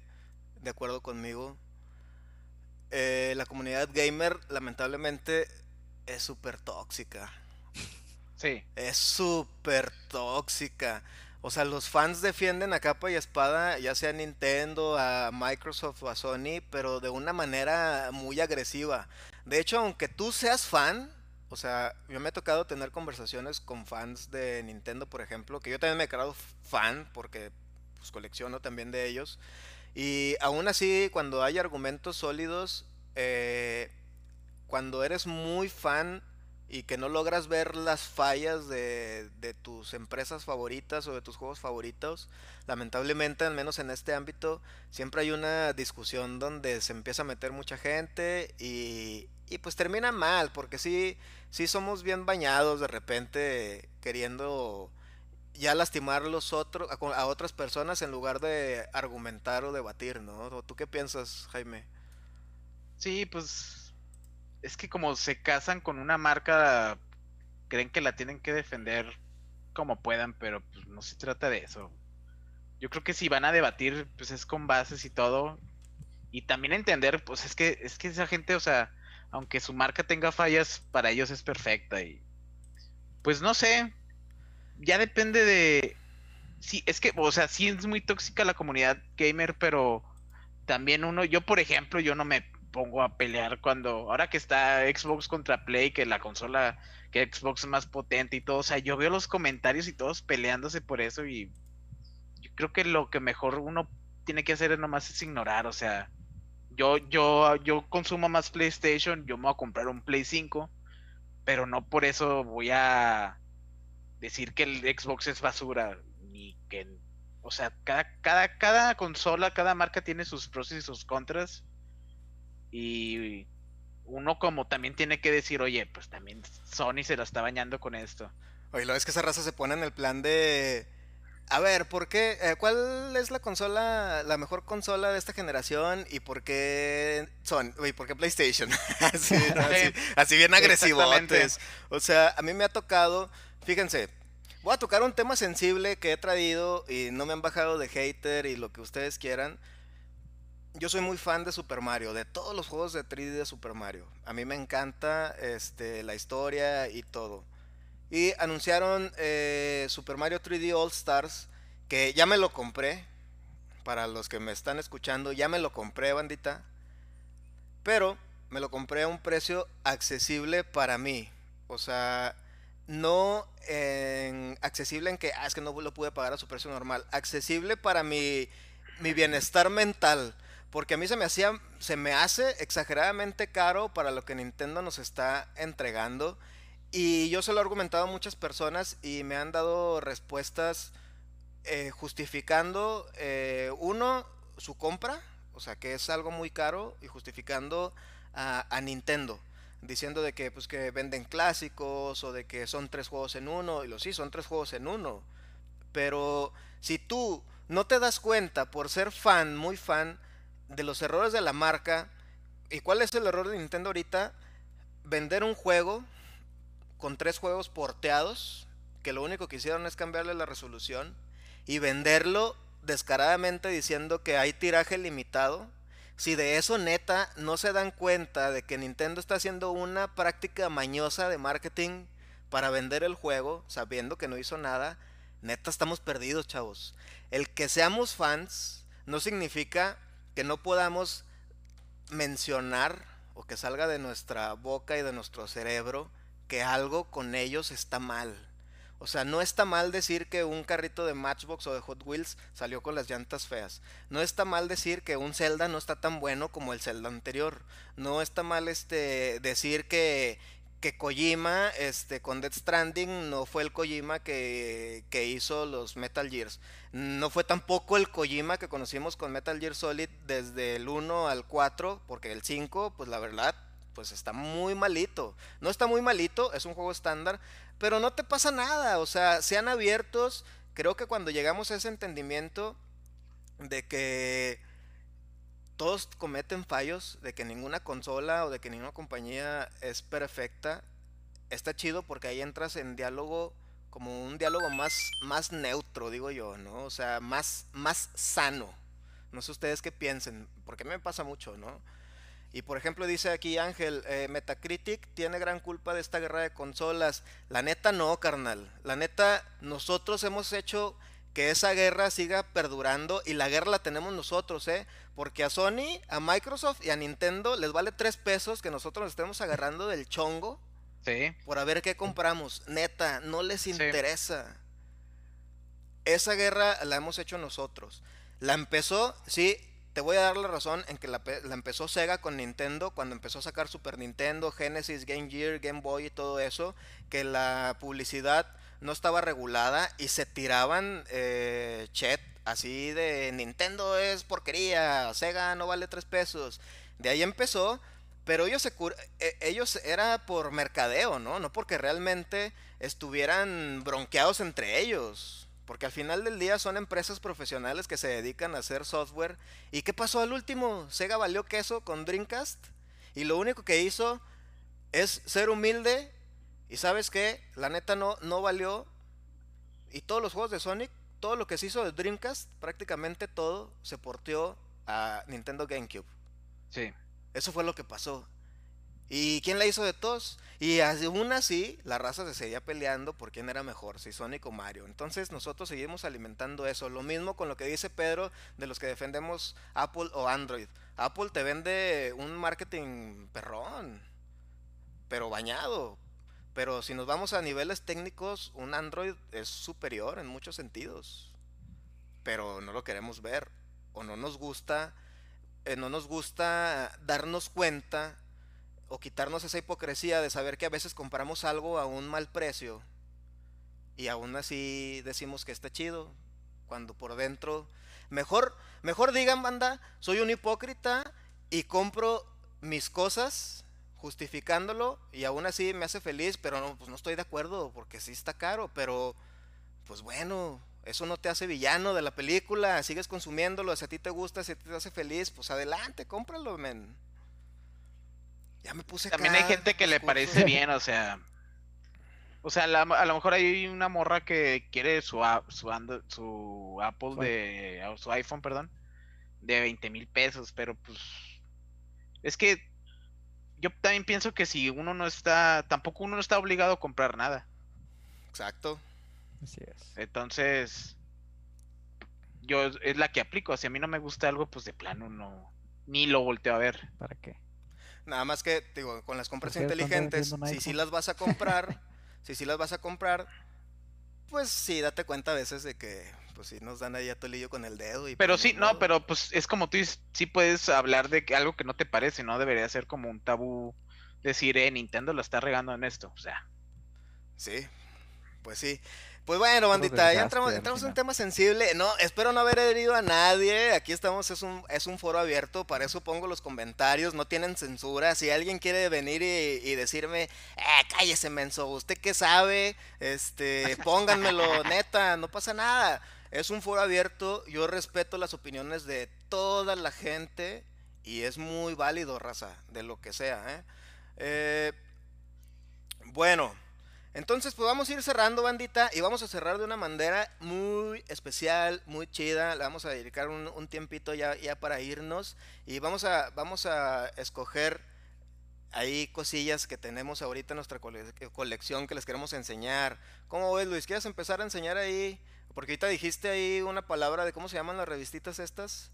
de acuerdo conmigo. Eh, la comunidad gamer lamentablemente es súper tóxica. Sí. Es súper tóxica. O sea, los fans defienden a capa y espada, ya sea a Nintendo, a Microsoft o a Sony, pero de una manera muy agresiva. De hecho, aunque tú seas fan, o sea, yo me he tocado tener conversaciones con fans de Nintendo, por ejemplo, que yo también me he creado fan porque pues colecciono también de ellos. Y aún así, cuando hay argumentos sólidos, eh, cuando eres muy fan y que no logras ver las fallas de, tus empresas favoritas o de tus juegos favoritos, lamentablemente, al menos en este ámbito, siempre hay una discusión donde se empieza a meter mucha gente y, y pues termina mal, porque sí, sí somos bien bañados de repente queriendo ya lastimar los otros, a, otras personas en lugar de argumentar o debatir, ¿no? ¿Tú qué piensas, Jaime? Sí, pues es que como se casan con una marca, creen que la tienen que defender como puedan, pero pues no se trata de eso. Yo creo que si van a debatir, pues es con bases y todo. Y también entender, pues es que, es que esa gente, o sea, aunque su marca tenga fallas, para ellos es perfecta. Y pues no sé. Ya depende de. Sí, es que, o sea, sí es muy tóxica la comunidad gamer, pero también uno, yo por ejemplo, yo no me pongo a pelear cuando, ahora que está Xbox contra Play, que la consola, que Xbox es más potente y todo, o sea, yo veo los comentarios y todos peleándose por eso y yo creo que lo que mejor uno tiene que hacer es nomás es ignorar, o sea, yo, yo, yo consumo más PlayStation, yo me voy a comprar un Play 5, pero no por eso voy a decir que el Xbox es basura, ni que, o sea, cada, cada, cada consola, cada marca tiene sus pros y sus contras y uno como también tiene que decir, oye, pues también Sony se lo está bañando con esto. Oye, lo es que esa raza se pone en el plan de... A ver, ¿por qué? Eh, ¿Cuál es la consola, la mejor consola de esta generación y por qué Sony? Oye, ¿por qué PlayStation? *laughs* así, *laughs* así, bien agresivotes. O sea, a mí me ha tocado, fíjense, voy a tocar un tema sensible que he traído y no me han bajado de hater y lo que ustedes quieran yo soy muy fan de Super Mario, de todos los juegos de 3D de Super Mario. A mí me encanta este, la historia y todo. Y anunciaron eh, Super Mario 3D All Stars, que ya me lo compré. Para los que me están escuchando, ya me lo compré, bandita. Pero me lo compré a un precio accesible para mí. O sea, no en, accesible en que, ah, es que no lo pude pagar a su precio normal. Accesible para mi, mi bienestar mental. Porque a mí se me hacía, se me hace exageradamente caro para lo que Nintendo nos está entregando. Y yo se lo he argumentado a muchas personas y me han dado respuestas eh, justificando, eh, uno, su compra, o sea que es algo muy caro, y justificando a, a, Nintendo, diciendo de que pues que venden clásicos o de que son tres juegos en uno, y lo sí, son tres juegos en uno. Pero si tú no te das cuenta por ser fan, muy fan, de los errores de la marca. ¿Y cuál es el error de Nintendo ahorita? Vender un juego con tres juegos porteados, que lo único que hicieron es cambiarle la resolución, y venderlo descaradamente diciendo que hay tiraje limitado. Si de eso neta no se dan cuenta de que Nintendo está haciendo una práctica mañosa de marketing para vender el juego, sabiendo que no hizo nada, neta estamos perdidos, chavos. El que seamos fans no significa que no podamos mencionar o que salga de nuestra boca y de nuestro cerebro que algo con ellos está mal. O sea, no está mal decir que un carrito de Matchbox o de Hot Wheels salió con las llantas feas. No está mal decir que un Zelda no está tan bueno como el Zelda anterior. No está mal este decir que, que Kojima este, con Death Stranding no fue el Kojima que, que, hizo los Metal Gears. No fue tampoco el Kojima que conocimos con Metal Gear Solid desde el 1 al 4, porque el 5, pues la verdad, pues está muy malito. No está muy malito, es un juego estándar, pero no te pasa nada. O sea, sean abiertos. Creo que cuando llegamos a ese entendimiento de que todos cometen fallos, de que ninguna consola o de que ninguna compañía es perfecta, está chido porque ahí entras en diálogo como un diálogo más, más neutro, digo yo, ¿no? O sea, más, más sano. No sé ustedes qué piensen, porque a mí me pasa mucho, ¿no? Y por ejemplo dice aquí Ángel, eh, Metacritic tiene gran culpa de esta guerra de consolas. La neta no, carnal. La neta, nosotros hemos hecho que esa guerra siga perdurando y la guerra la tenemos nosotros, ¿eh? Porque a Sony, a Microsoft y a Nintendo les vale tres pesos que nosotros nos estemos agarrando del chongo. Sí. Por a ver qué compramos. Neta, no les interesa. Esa guerra la hemos hecho nosotros. La empezó, sí, te voy a dar la razón en que la, la, empezó Sega con Nintendo cuando empezó a sacar Super Nintendo, Genesis, Game Gear, Game Boy y todo eso, que la publicidad no estaba regulada y se tiraban eh, chat así de Nintendo es porquería, Sega no vale tres pesos. De ahí empezó, pero ellos, se e, ellos era por mercadeo, ¿no? No porque realmente estuvieran bronqueados entre ellos. Porque al final del día son empresas profesionales que se dedican a hacer software. ¿Y qué pasó al último? Sega valió queso con Dreamcast. Y lo único que hizo es ser humilde y sabes qué, la neta no, no valió. Y todos los juegos de Sonic, todo lo que se hizo de Dreamcast, prácticamente todo se porteó a Nintendo GameCube. Sí. Eso fue lo que pasó. ¿Y quién la hizo de tos? Y aún así, la raza se seguía peleando por quién era mejor, si Sonic o Mario. Entonces nosotros seguimos alimentando eso. Lo mismo con lo que dice Pedro de los que defendemos Apple o Android. Apple te vende un marketing perrón, pero bañado. Pero si nos vamos a niveles técnicos, un Android es superior en muchos sentidos. Pero no lo queremos ver. O no nos gusta, eh, no nos gusta darnos cuenta o quitarnos esa hipocresía de saber que a veces compramos algo a un mal precio y aún así decimos que está chido cuando por dentro mejor mejor digan banda soy un hipócrita y compro mis cosas justificándolo y aún así me hace feliz pero no pues no estoy de acuerdo porque sí está caro pero pues bueno eso no te hace villano de la película sigues consumiéndolo si a ti te gusta si a ti te hace feliz pues adelante cómpralo men ya me puse También hay gente que le parece bien, o sea. O sea, a lo mejor hay una morra que quiere su, su, su Apple de. su iPhone, perdón. De 20 mil pesos, pero pues. Es que. Yo también pienso que si uno no está. Tampoco uno no está obligado a comprar nada. Exacto. Así es. Entonces. Yo es la que aplico. Si a mí no me gusta algo, pues de plano no. Ni lo volteo a ver. ¿Para qué? Nada más que, digo, con las compras inteligentes, si sí las vas a comprar, *laughs* si sí las vas a comprar, pues sí, date cuenta a veces de que, pues sí, nos dan ahí a tolillo con el dedo. Y pero pues sí, no, pero pues es como tú dices, sí puedes hablar de algo que no te parece, ¿no? Debería ser como un tabú decir, eh, Nintendo lo está regando en esto, o sea. Sí, pues sí. Pues bueno, bandita, ya entramos, entramos en un tema sensible. No, espero no haber herido a nadie. Aquí estamos, es un, es un foro abierto. Para eso pongo los comentarios. No tienen censura. Si alguien quiere venir y, decirme, eh, cállese, menso, ¿usted qué sabe? Este, *laughs* pónganmelo, neta, no pasa nada. Es un foro abierto. Yo respeto las opiniones de toda la gente. Y es muy válido, raza, de lo que sea. ¿eh? eh bueno. Entonces, pues vamos a ir cerrando, bandita, y vamos a cerrar de una manera muy especial, muy chida. Le vamos a dedicar un, tiempito ya, para irnos y vamos a, vamos a escoger ahí cosillas que tenemos ahorita en nuestra colección que les queremos enseñar. ¿Cómo ves, Luis? ¿Quieres empezar a enseñar ahí? Porque ahorita dijiste ahí una palabra de cómo se llaman las revistitas estas.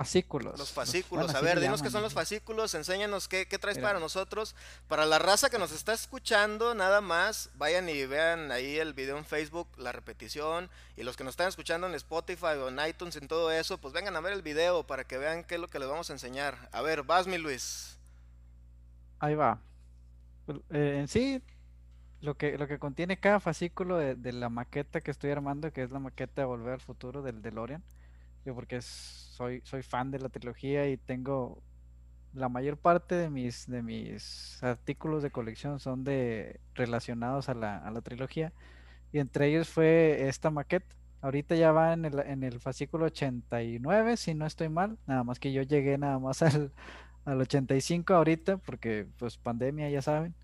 Fascículos. Los fascículos. a ver, dinos qué son los fascículos, enséñanos qué, traes para nosotros. Para la raza que nos está escuchando, nada más, vayan y vean ahí el video en Facebook, la repetición. Y los que nos están escuchando en Spotify o en iTunes, en todo eso, pues vengan a ver el video para que vean qué es lo que les vamos a enseñar. A ver, vas mi Luis. Ahí va. Eh, en sí, lo que, lo que contiene cada fascículo de, de, la maqueta que estoy armando, que es la maqueta de Volver al Futuro del DeLorean porque soy, soy fan de la trilogía y tengo la mayor parte de mis, de mis artículos de colección son de relacionados a la, a la trilogía y entre ellos fue esta maqueta. Ahorita ya va en el, en el fascículo 89, si no estoy mal, nada más que yo llegué nada más *laughs* al, al 85 ahorita porque pues pandemia ya saben,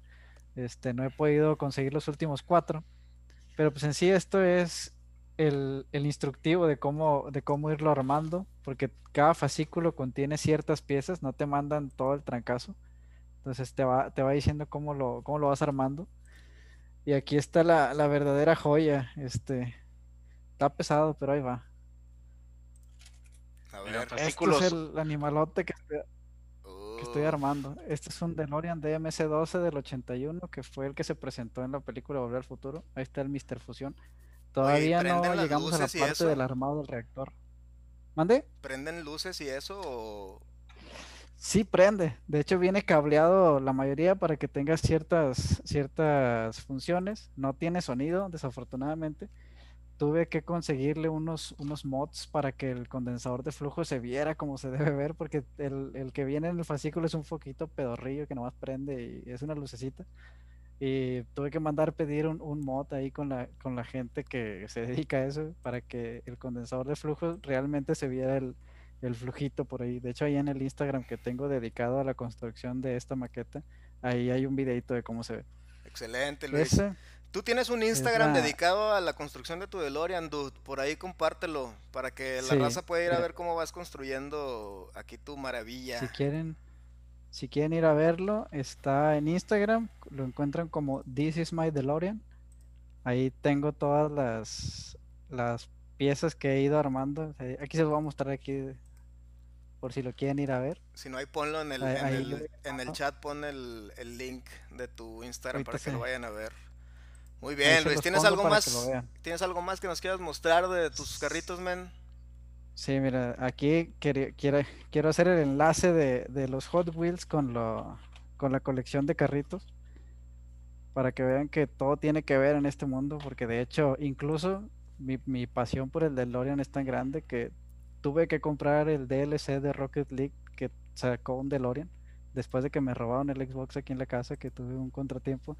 este no he podido conseguir los últimos cuatro, pero pues en sí esto es el, instructivo de cómo, de cómo irlo armando, porque cada fascículo contiene ciertas piezas, no te mandan todo el trancazo. Entonces te va, te va diciendo cómo lo, cómo lo vas armando. Y aquí está la, verdadera joya. Este está pesado, pero ahí va. A ver, este es el animalote que que estoy armando. Este es un DeLorean DMC-12 del 81, que fue el que se presentó en la película Volver al Futuro. Ahí está el Mister Fusión. Todavía no llegamos a la parte del armado del reactor. ¿Mande? ¿Prenden luces y eso o... Sí, prende. De hecho, viene cableado la mayoría para que tenga ciertas, ciertas funciones. No tiene sonido, desafortunadamente. Tuve que conseguirle unos, unos mods para que el condensador de flujo se viera como se *laughs* debe ver, porque el, el que viene en el fascículo es un foquito pedorrillo que nomás prende y es una lucecita. Y tuve que mandar pedir un, un, mod ahí con la, con la gente que se *laughs* dedica a eso para que el condensador de flujo realmente se viera el, el flujito por ahí. De hecho, ahí en el Instagram que tengo dedicado a la construcción de esta maqueta, ahí hay un videito de cómo se ve. Excelente, Luis. Tú tienes un Instagram dedicado a la construcción de tu DeLorean, dude. Por ahí compártelo para que la raza pueda ir a ver cómo vas construyendo aquí tu maravilla. Si quieren, Si quieren ir a verlo, está en Instagram, lo encuentran como This is my DeLorean. Ahí tengo todas las, las piezas que he ido armando. Aquí se los voy a mostrar aquí por si lo quieren ir a ver. Si no, ahí ponlo en el, en, el chat, pon el, link de tu Instagram para que lo vayan a ver. Muy bien, Luis, ¿tienes algo más? ¿Tienes algo más que nos quieras mostrar de tus carritos, men? Sí, mira, aquí quiero, quiero hacer el enlace de, los Hot Wheels con, lo, con la colección de carritos para que vean que todo tiene que ver en este mundo, porque de hecho, incluso mi, mi pasión por el DeLorean es tan grande que tuve que comprar el DLC de Rocket League que sacó un DeLorean después de que me robaron el Xbox aquí en la casa, que tuve un contratiempo.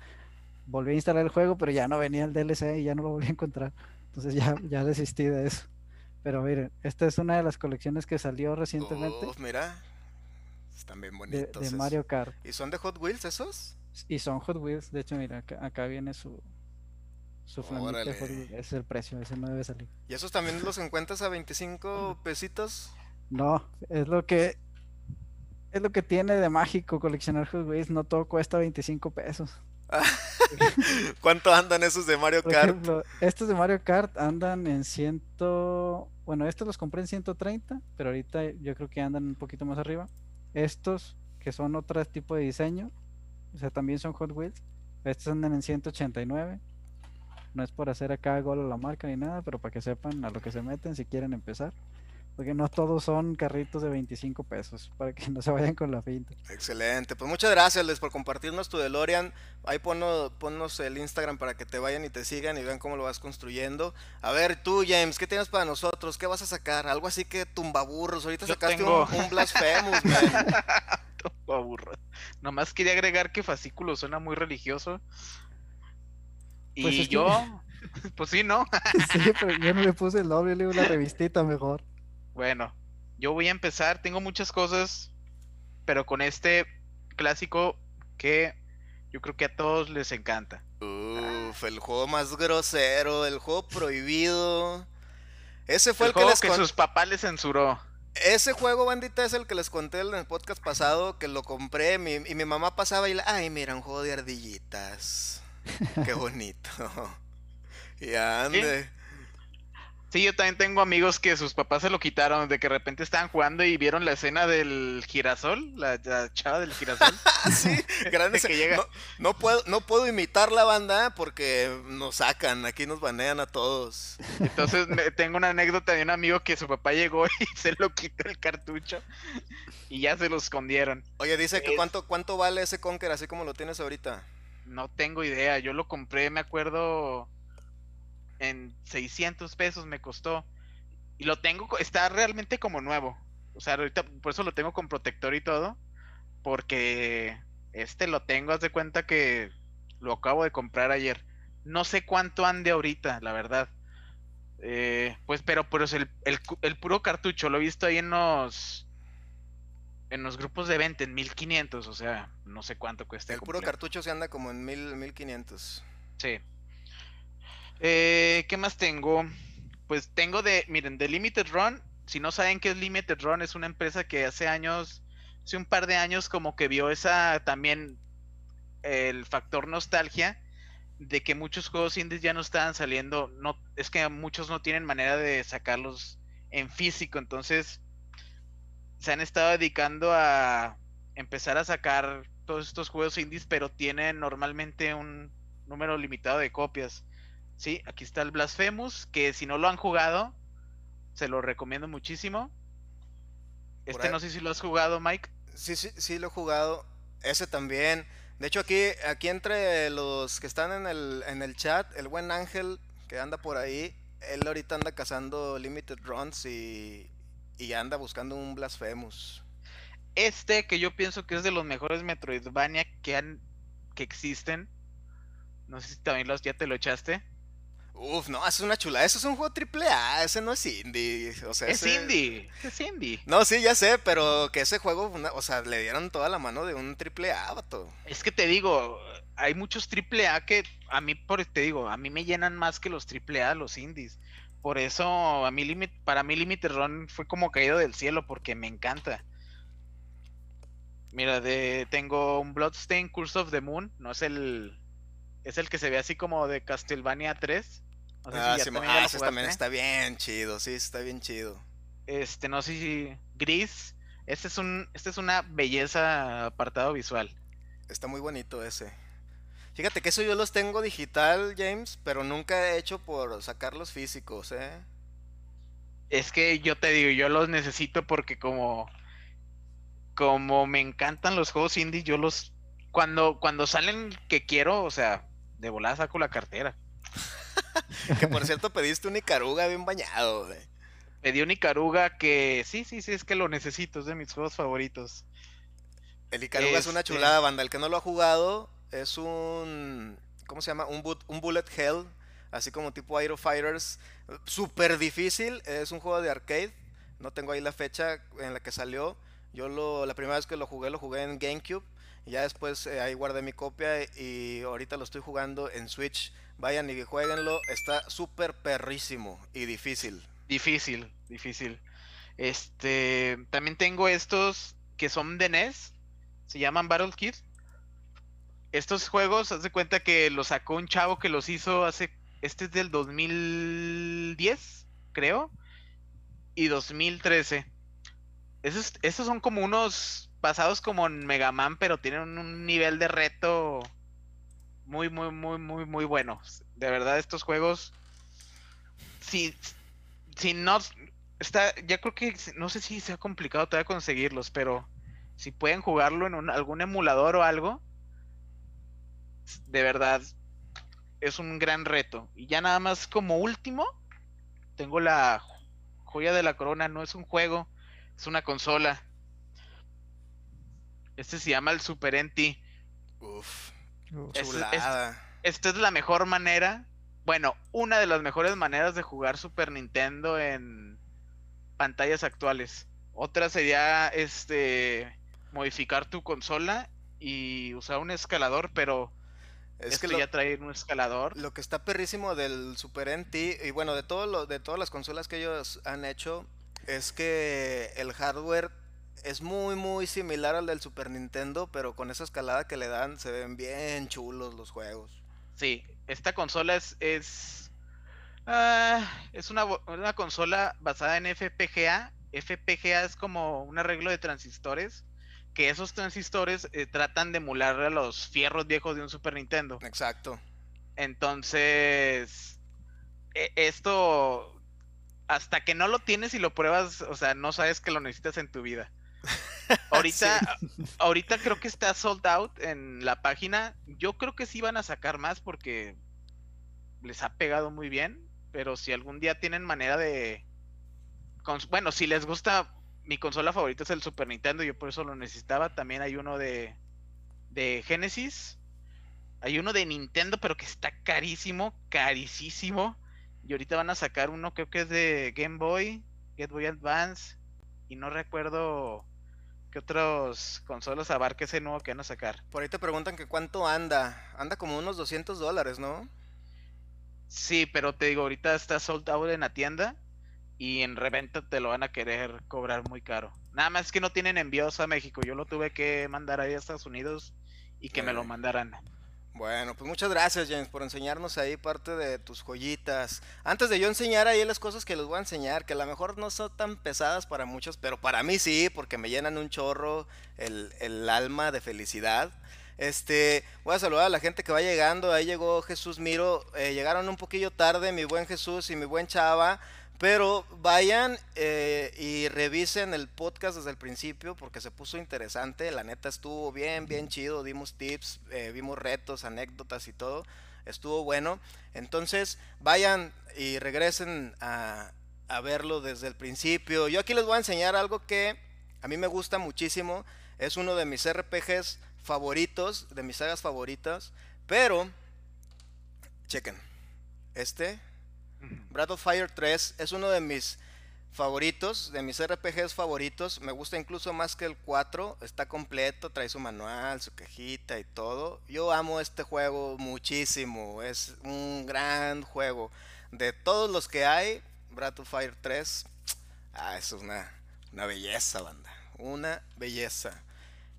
Volví a instalar el juego, pero ya no venía el DLC y ya no lo volví a encontrar. Entonces ya, *laughs* ya desistí de eso. Pero miren, esta es una de las colecciones que salió recientemente. mira, están bien bonitos. De, Mario Kart. ¿Y son de Hot Wheels esos? Y son Hot Wheels. De hecho, mira, acá viene su, su es el precio, ese no debe salir. ¿Y esos también los encuentras a 25 *laughs* pesitos? No, es lo que es lo que tiene de mágico coleccionar Hot Wheels, no todo cuesta 25 pesos. *laughs* ¿Cuánto andan esos de Mario Kart? estos de Mario Kart andan en ciento... Bueno, estos los compré en 130, pero ahorita yo creo que andan un poquito más arriba. Estos, que son otro tipo de diseño, o sea, también son Hot Wheels. Estos andan en 189. No es por hacer acá gol a la marca ni nada, pero para que sepan a lo que se meten si quieren empezar. Porque no todos son carritos de 25 pesos, *laughs* para que no se vayan con la finta. Excelente, pues muchas gracias Les por compartirnos tu DeLorean. Ahí ponnos, el Instagram para que te vayan y te sigan y vean cómo lo vas construyendo. A ver, tú James, ¿qué tienes para nosotros? ¿Qué vas a sacar? Algo así que tumbaburros. Ahorita sacaste un, un Blasphemous, *laughs* tumbaburros. Nomás quería agregar que fascículo suena muy religioso. Pues y yo, *laughs* pues sí, ¿no? sí, pero yo no le puse el nombre, le digo una revistita mejor. Bueno, yo voy a empezar, tengo muchas cosas, pero con este clásico que yo creo que a todos les encanta. Uf, el juego más grosero, el juego prohibido. Ese fue el, que les que sus papás les censuró. Ese juego, bandita, es el que les conté en el podcast pasado, que lo compré y mi mamá pasaba y le, ay, mira, un juego de ardillitas. Qué bonito. *laughs* y ande. ¿Sí? yo también tengo amigos que sus papás se lo quitaron, de que de repente estaban jugando y vieron la escena del girasol, la, chava del girasol. *laughs* sí, *laughs* grande que llega. No, puedo, no puedo imitar la banda porque nos sacan, aquí nos banean a todos. Entonces tengo una anécdota de un amigo que su papá llegó *laughs* y se lo quitó el cartucho y ya se lo escondieron. Oye, dice que cuánto, cuánto vale ese Conker así como lo tienes ahorita. No tengo idea, yo lo compré, me acuerdo, en 600 pesos me costó. Y lo tengo, está realmente como nuevo. O sea, ahorita por eso lo tengo con protector y todo. Porque este lo tengo, haz de cuenta que lo acabo de comprar ayer. No sé cuánto ande ahorita, la verdad. Eh, pues, pero, pero es el, el, puro cartucho, lo he visto ahí en los en los grupos de venta en 1500, o sea, no sé cuánto cuesta. El puro cartucho se anda como en 1000, 1500. Sí. Eh, ¿Qué más tengo? Pues tengo de, miren, de Limited Run. Si no saben qué es Limited Run, es una empresa que hace años, hace un par de años, como que vio esa también el factor nostalgia de que muchos juegos indies ya no estaban saliendo. No, es que muchos no tienen manera de sacarlos en físico, entonces se han estado dedicando a empezar a sacar todos estos juegos indies, pero tienen normalmente un número limitado de copias. Sí, aquí está el Blasphemous, que si no lo han jugado, se lo recomiendo muchísimo. Este no sé si lo has jugado, Mike. Sí, sí, sí lo he jugado. Ese también. De hecho, aquí, aquí entre los que están en el, en el chat, el buen Ángel que anda por ahí, él ahorita anda cazando Limited Runs y, y anda buscando un Blasphemous. Este, que yo pienso que es de los mejores Metroidvania que han que existen. No sé si también los, ya te lo echaste. Uf, no, es una chula. Eso es un juego triple A, ese no es indie. O sea, es indie, es indie. No, sí, ya sé, pero que ese juego, o sea, le dieron toda la mano de un triple A, vato. Es que te digo, hay muchos triple A que a mí, por te digo, a mí me llenan más que los triple A, los indies. Por eso a mí para mí Limited Run fue como caído del cielo porque me encanta. Mira, de, tengo un Bloodstain Curse of the Moon. No es el. Es el que se ve así como de Castlevania 3. Ah, sí, ah ese también está bien chido. Sí, está bien chido. Este, no sé si. Gris. Este es un. Este es una belleza apartado visual. Está muy bonito ese. Fíjate que eso yo los tengo digital, James, pero nunca he hecho por sacarlos físicos, ¿eh? Es que yo te digo, yo los necesito porque como como me encantan los juegos indie, yo los cuando cuando salen que quiero, o sea, de volada saco la cartera. *laughs* *laughs* que por cierto pediste un Icaruga bien bañado, güey. Pedí un Icaruga que sí, sí, sí, es que lo necesito, es de mis juegos favoritos. El Icaruga es una este chulada, banda. El que no lo ha jugado es un. ¿Cómo se llama? Un, un Bullet Hell. Así como tipo Aero Fighters. Súper difícil. Es un juego de arcade. No tengo ahí la fecha en la que salió. Yo lo, la primera vez que lo jugué, lo jugué en GameCube. Y ya después eh, ahí guardé mi copia y ahorita lo estoy jugando en Switch. Vayan y jueguenlo. Está súper perrísimo y difícil. Difícil, difícil. Este, también tengo estos que son de NES. Se llaman Battle Kid. Estos juegos, haz de cuenta que los sacó un chavo que los hizo hace. Este es del 2010, creo. Y 2013 esos, son como unos pasados como en Mega Man, pero tienen un nivel de reto muy, muy, muy, muy, muy bueno. De verdad, estos juegos. Si, si no. Está, ya creo que no sé si sea complicado todavía conseguirlos, pero si pueden jugarlo en algún emulador o algo, de verdad es un gran reto. Y ya nada más como último, tengo la joya de la corona, no es un juego, es una consola. Este se llama el Super NT. Uf. esta es la mejor manera. Bueno, una de las mejores maneras de jugar Super Nintendo en pantallas actuales. Otra sería este modificar tu consola y usar un escalador, pero es que ya trae un escalador. Lo que está perrísimo del Super NT y bueno, de todo lo, de todas las consolas que ellos han hecho, es que el hardware es muy muy similar al del Super Nintendo, pero con esa escalada que le dan se ven bien chulos los juegos. Sí, esta consola es es, ah, es una, una, consola basada en FPGA. FPGA es como un arreglo de transistores, que esos transistores eh, tratan de emular a los fierros viejos de un Super Nintendo. Exacto. Entonces, e, esto hasta que no lo tienes y lo pruebas, o sea, no sabes que lo necesitas en tu vida. *laughs* Ahorita, *laughs* ahorita creo que está sold out en la página. Yo creo que sí van a sacar más porque les ha pegado muy bien. Pero si algún día tienen manera de. Bueno, si les gusta. Mi consola favorita es el Super Nintendo. Yo por eso lo necesitaba. También hay uno de. De Genesis. Hay uno de Nintendo, pero que está carísimo. Carísimo. Y ahorita van a sacar uno, creo que es de Game Boy, Game Boy Advance. Y no recuerdo qué otros consolas abarque ese nuevo que van a sacar. Por ahí te preguntan que cuánto anda. Anda como unos 200 dólares, ¿no? Sí, pero te digo, ahorita está sold out en la tienda. Y en reventa te lo van a querer cobrar muy caro. Nada más que no tienen envíos a México. Yo lo tuve que mandar ahí a Estados Unidos y que me lo mandaran. Bueno, pues muchas gracias James por enseñarnos ahí parte de tus joyitas. Antes de yo enseñar ahí las cosas que les voy a enseñar, que a lo mejor no son tan pesadas para muchos, pero para mí sí, porque me llenan un chorro el, alma de felicidad. Este, voy a saludar a la gente que va llegando. Ahí llegó Jesús Miro. Eh, llegaron un poquillo tarde mi buen Jesús y mi buen Chava. Pero vayan eh, y revisen el podcast desde el principio porque se puso interesante. La neta estuvo bien, bien chido. Dimos tips, eh, vimos retos, anécdotas y todo. Estuvo bueno. Entonces vayan y regresen a, a verlo desde el principio. Yo aquí les voy a enseñar algo que a mí me gusta muchísimo. Es uno de mis RPGs favoritos, de mis sagas favoritas. Pero, chequen. Este Breath of Fire 3 es uno de mis favoritos, de mis RPGs favoritos. Me gusta incluso más que el 4. Está completo, trae su manual, su cajita y todo. Yo amo este juego muchísimo. Es un gran juego. De todos los que hay, Breath of Fire 3, ah, es una, una belleza, banda. Una belleza.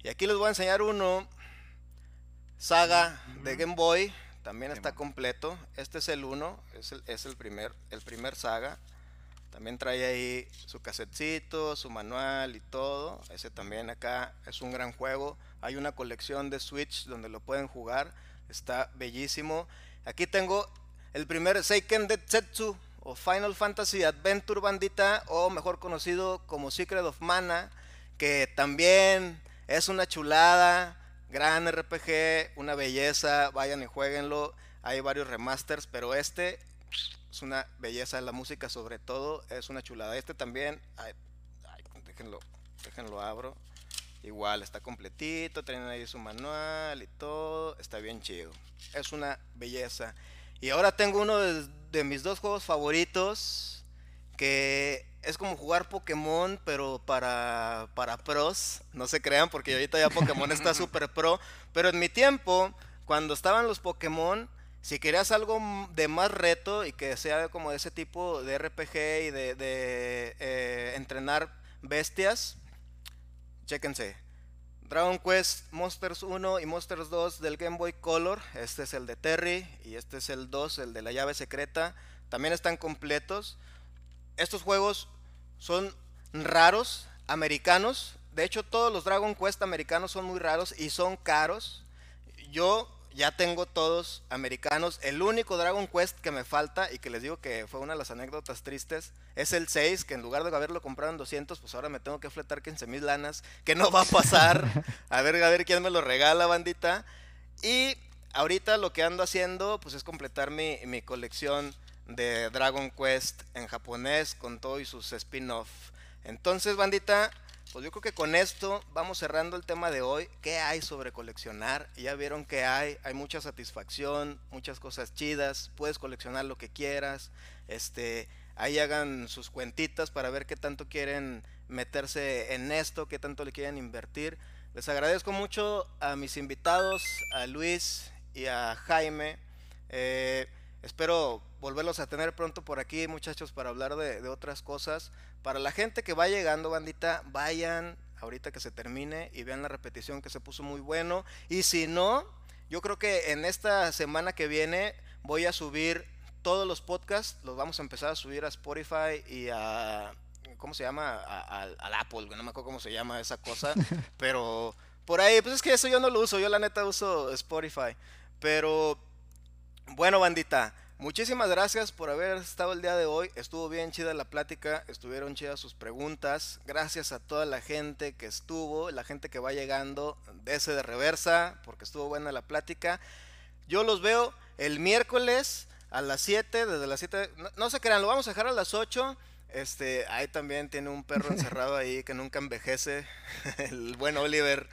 Y aquí les voy a enseñar uno. Saga de Game Boy. También está completo. Este es el 1. Es el, es el, primer, el primer saga. También trae ahí su casetcito, su manual y todo. Ese también acá es un gran juego. Hay una colección de Switch donde lo pueden jugar. Está bellísimo. Aquí tengo el primer Seiken Detsetsu o Final Fantasy Adventure Bandita o mejor conocido como Secret of Mana, que también es una chulada, gran RPG, una belleza, vayan y jueguenlo. Hay varios remasters, pero este es una belleza, la música sobre todo es una chulada. Este también, ay, déjenlo, déjenlo abro. Igual está completito, tienen ahí su manual y todo, está bien chido. Es una belleza. Y ahora tengo uno de, mis dos juegos favoritos, que es como jugar Pokémon, pero para, para pros. No se crean, porque ahorita ya Pokémon está *laughs* súper pro. Pero en mi tiempo, cuando estaban los Pokémon, si querías algo de más reto y que sea como ese tipo de RPG y de, eh, entrenar bestias, chéquense. Dragon Quest Monsters 1 y Monsters 2 del Game Boy Color. Este es el de Terry y este es el 2, el de la llave secreta. También están completos. Estos juegos son raros, americanos. De hecho, todos los Dragon Quest americanos son muy raros y son caros. Yo ya tengo todos americanos. El único Dragon Quest que me falta y que les digo que fue una de las anécdotas tristes es el 6, que en lugar de haberlo comprado en 200, pues ahora me tengo que fletar 15 mil lanas, que no va a pasar. *laughs* A ver, a ver quién me lo regala, bandita. Y ahorita lo que ando haciendo, pues es completar mi, mi colección de Dragon Quest en japonés con todo y sus spin-off. Entonces, bandita, pues yo creo que con esto vamos cerrando el tema de hoy. ¿Qué hay sobre coleccionar? Ya vieron que hay, hay mucha satisfacción, muchas cosas chidas, puedes coleccionar lo que quieras. Este, ahí hagan sus cuentitas para ver qué tanto quieren meterse en esto, qué tanto le quieren invertir. Les agradezco mucho a mis invitados, a Luis y a Jaime. Eh, espero volverlos a tener pronto por aquí, muchachos, para hablar de, de, otras cosas. Para la gente que va llegando, bandita, vayan ahorita que se termine y vean la repetición que se puso muy bueno. Y si no, yo creo que en esta semana que viene voy a subir todos los podcasts, los vamos a empezar a subir a Spotify y a... ¿Cómo se llama? Al Apple, no me acuerdo cómo se llama esa cosa, *laughs* pero por ahí, pues es que eso yo no lo uso, yo la neta uso Spotify. Pero bueno, bandita, Muchísimas gracias por haber estado el día de hoy. Estuvo bien chida la plática, estuvieron chidas sus preguntas. Gracias a toda la gente que estuvo, la gente que va llegando de ese de reversa, porque estuvo buena la plática. Yo los veo el miércoles a las 7, desde las 7. No, se crean, lo vamos a dejar a las 8. Este, ahí también tiene un perro encerrado ahí que nunca envejece, *laughs* el buen Oliver.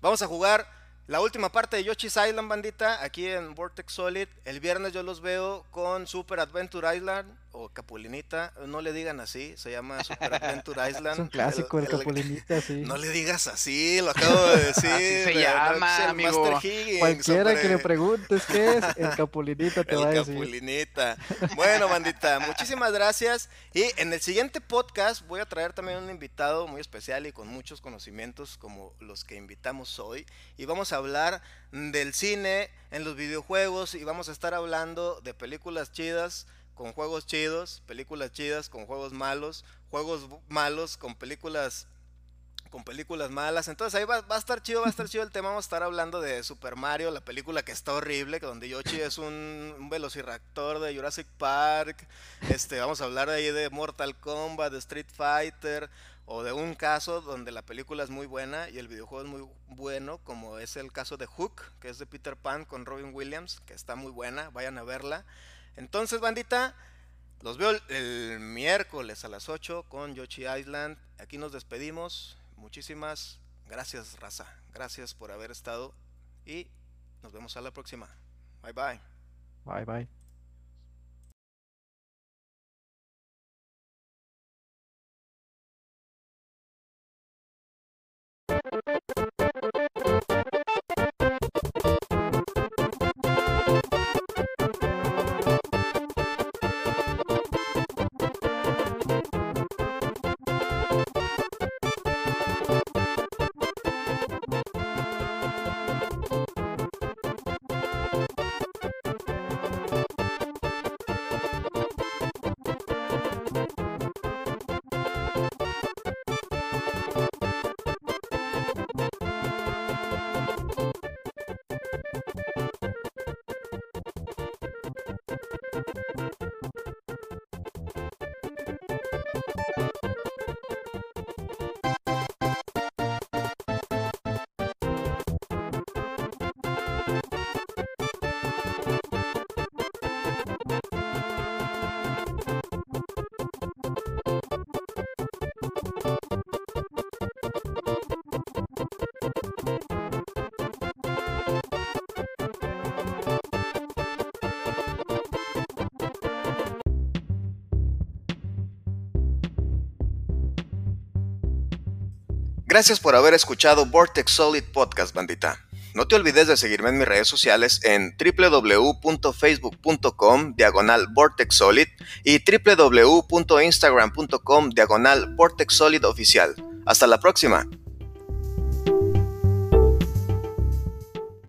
Vamos a jugar la última parte de Yoshi's Island, bandita, aquí en Vortex Solid. El viernes yo los veo con Super Adventure Island o Capulinita. No le digan así, se llama *laughs* Super Adventure Island. Es un clásico el, Capulinita, *laughs* sí. No le digas así, lo acabo de *laughs* decir. Así se llama, amigo. Cualquiera que le preguntes qué es, el Capulinita te va a decir. El Capulinita. Bueno, bandita, muchísimas gracias. Y en el siguiente podcast voy a traer también un invitado muy especial y con muchos conocimientos como los que invitamos hoy. Y vamos a hablar del cine en los videojuegos y vamos a estar hablando de películas chidas con juegos chidos, películas chidas con juegos malos, juegos malos con películas con películas malas. Entonces ahí va, a estar chido, va a estar chido el tema. Vamos a estar hablando de Super Mario, la película que está horrible, donde Yoshi es un, un velociraptor de Jurassic Park. Este, vamos a hablar ahí de Mortal Kombat, de Street Fighter, o de un caso donde la película es muy buena y el videojuego es muy bueno, como es el caso de Hook, que es de Peter Pan con Robin Williams, que está muy buena, vayan a verla. Entonces, bandita, los veo el, miércoles a las 8 con Yoshi Island. Aquí nos despedimos. Muchísimas gracias, raza. Gracias por haber estado y nos vemos a la próxima. Bye bye. Bye bye. Gracias por haber escuchado Vortex Solid Podcast, bandita. No te olvides de seguirme en mis redes sociales en www.facebook.com diagonal Vortex Solid y www.instagram.com diagonal Vortex Solid Oficial. Hasta la próxima.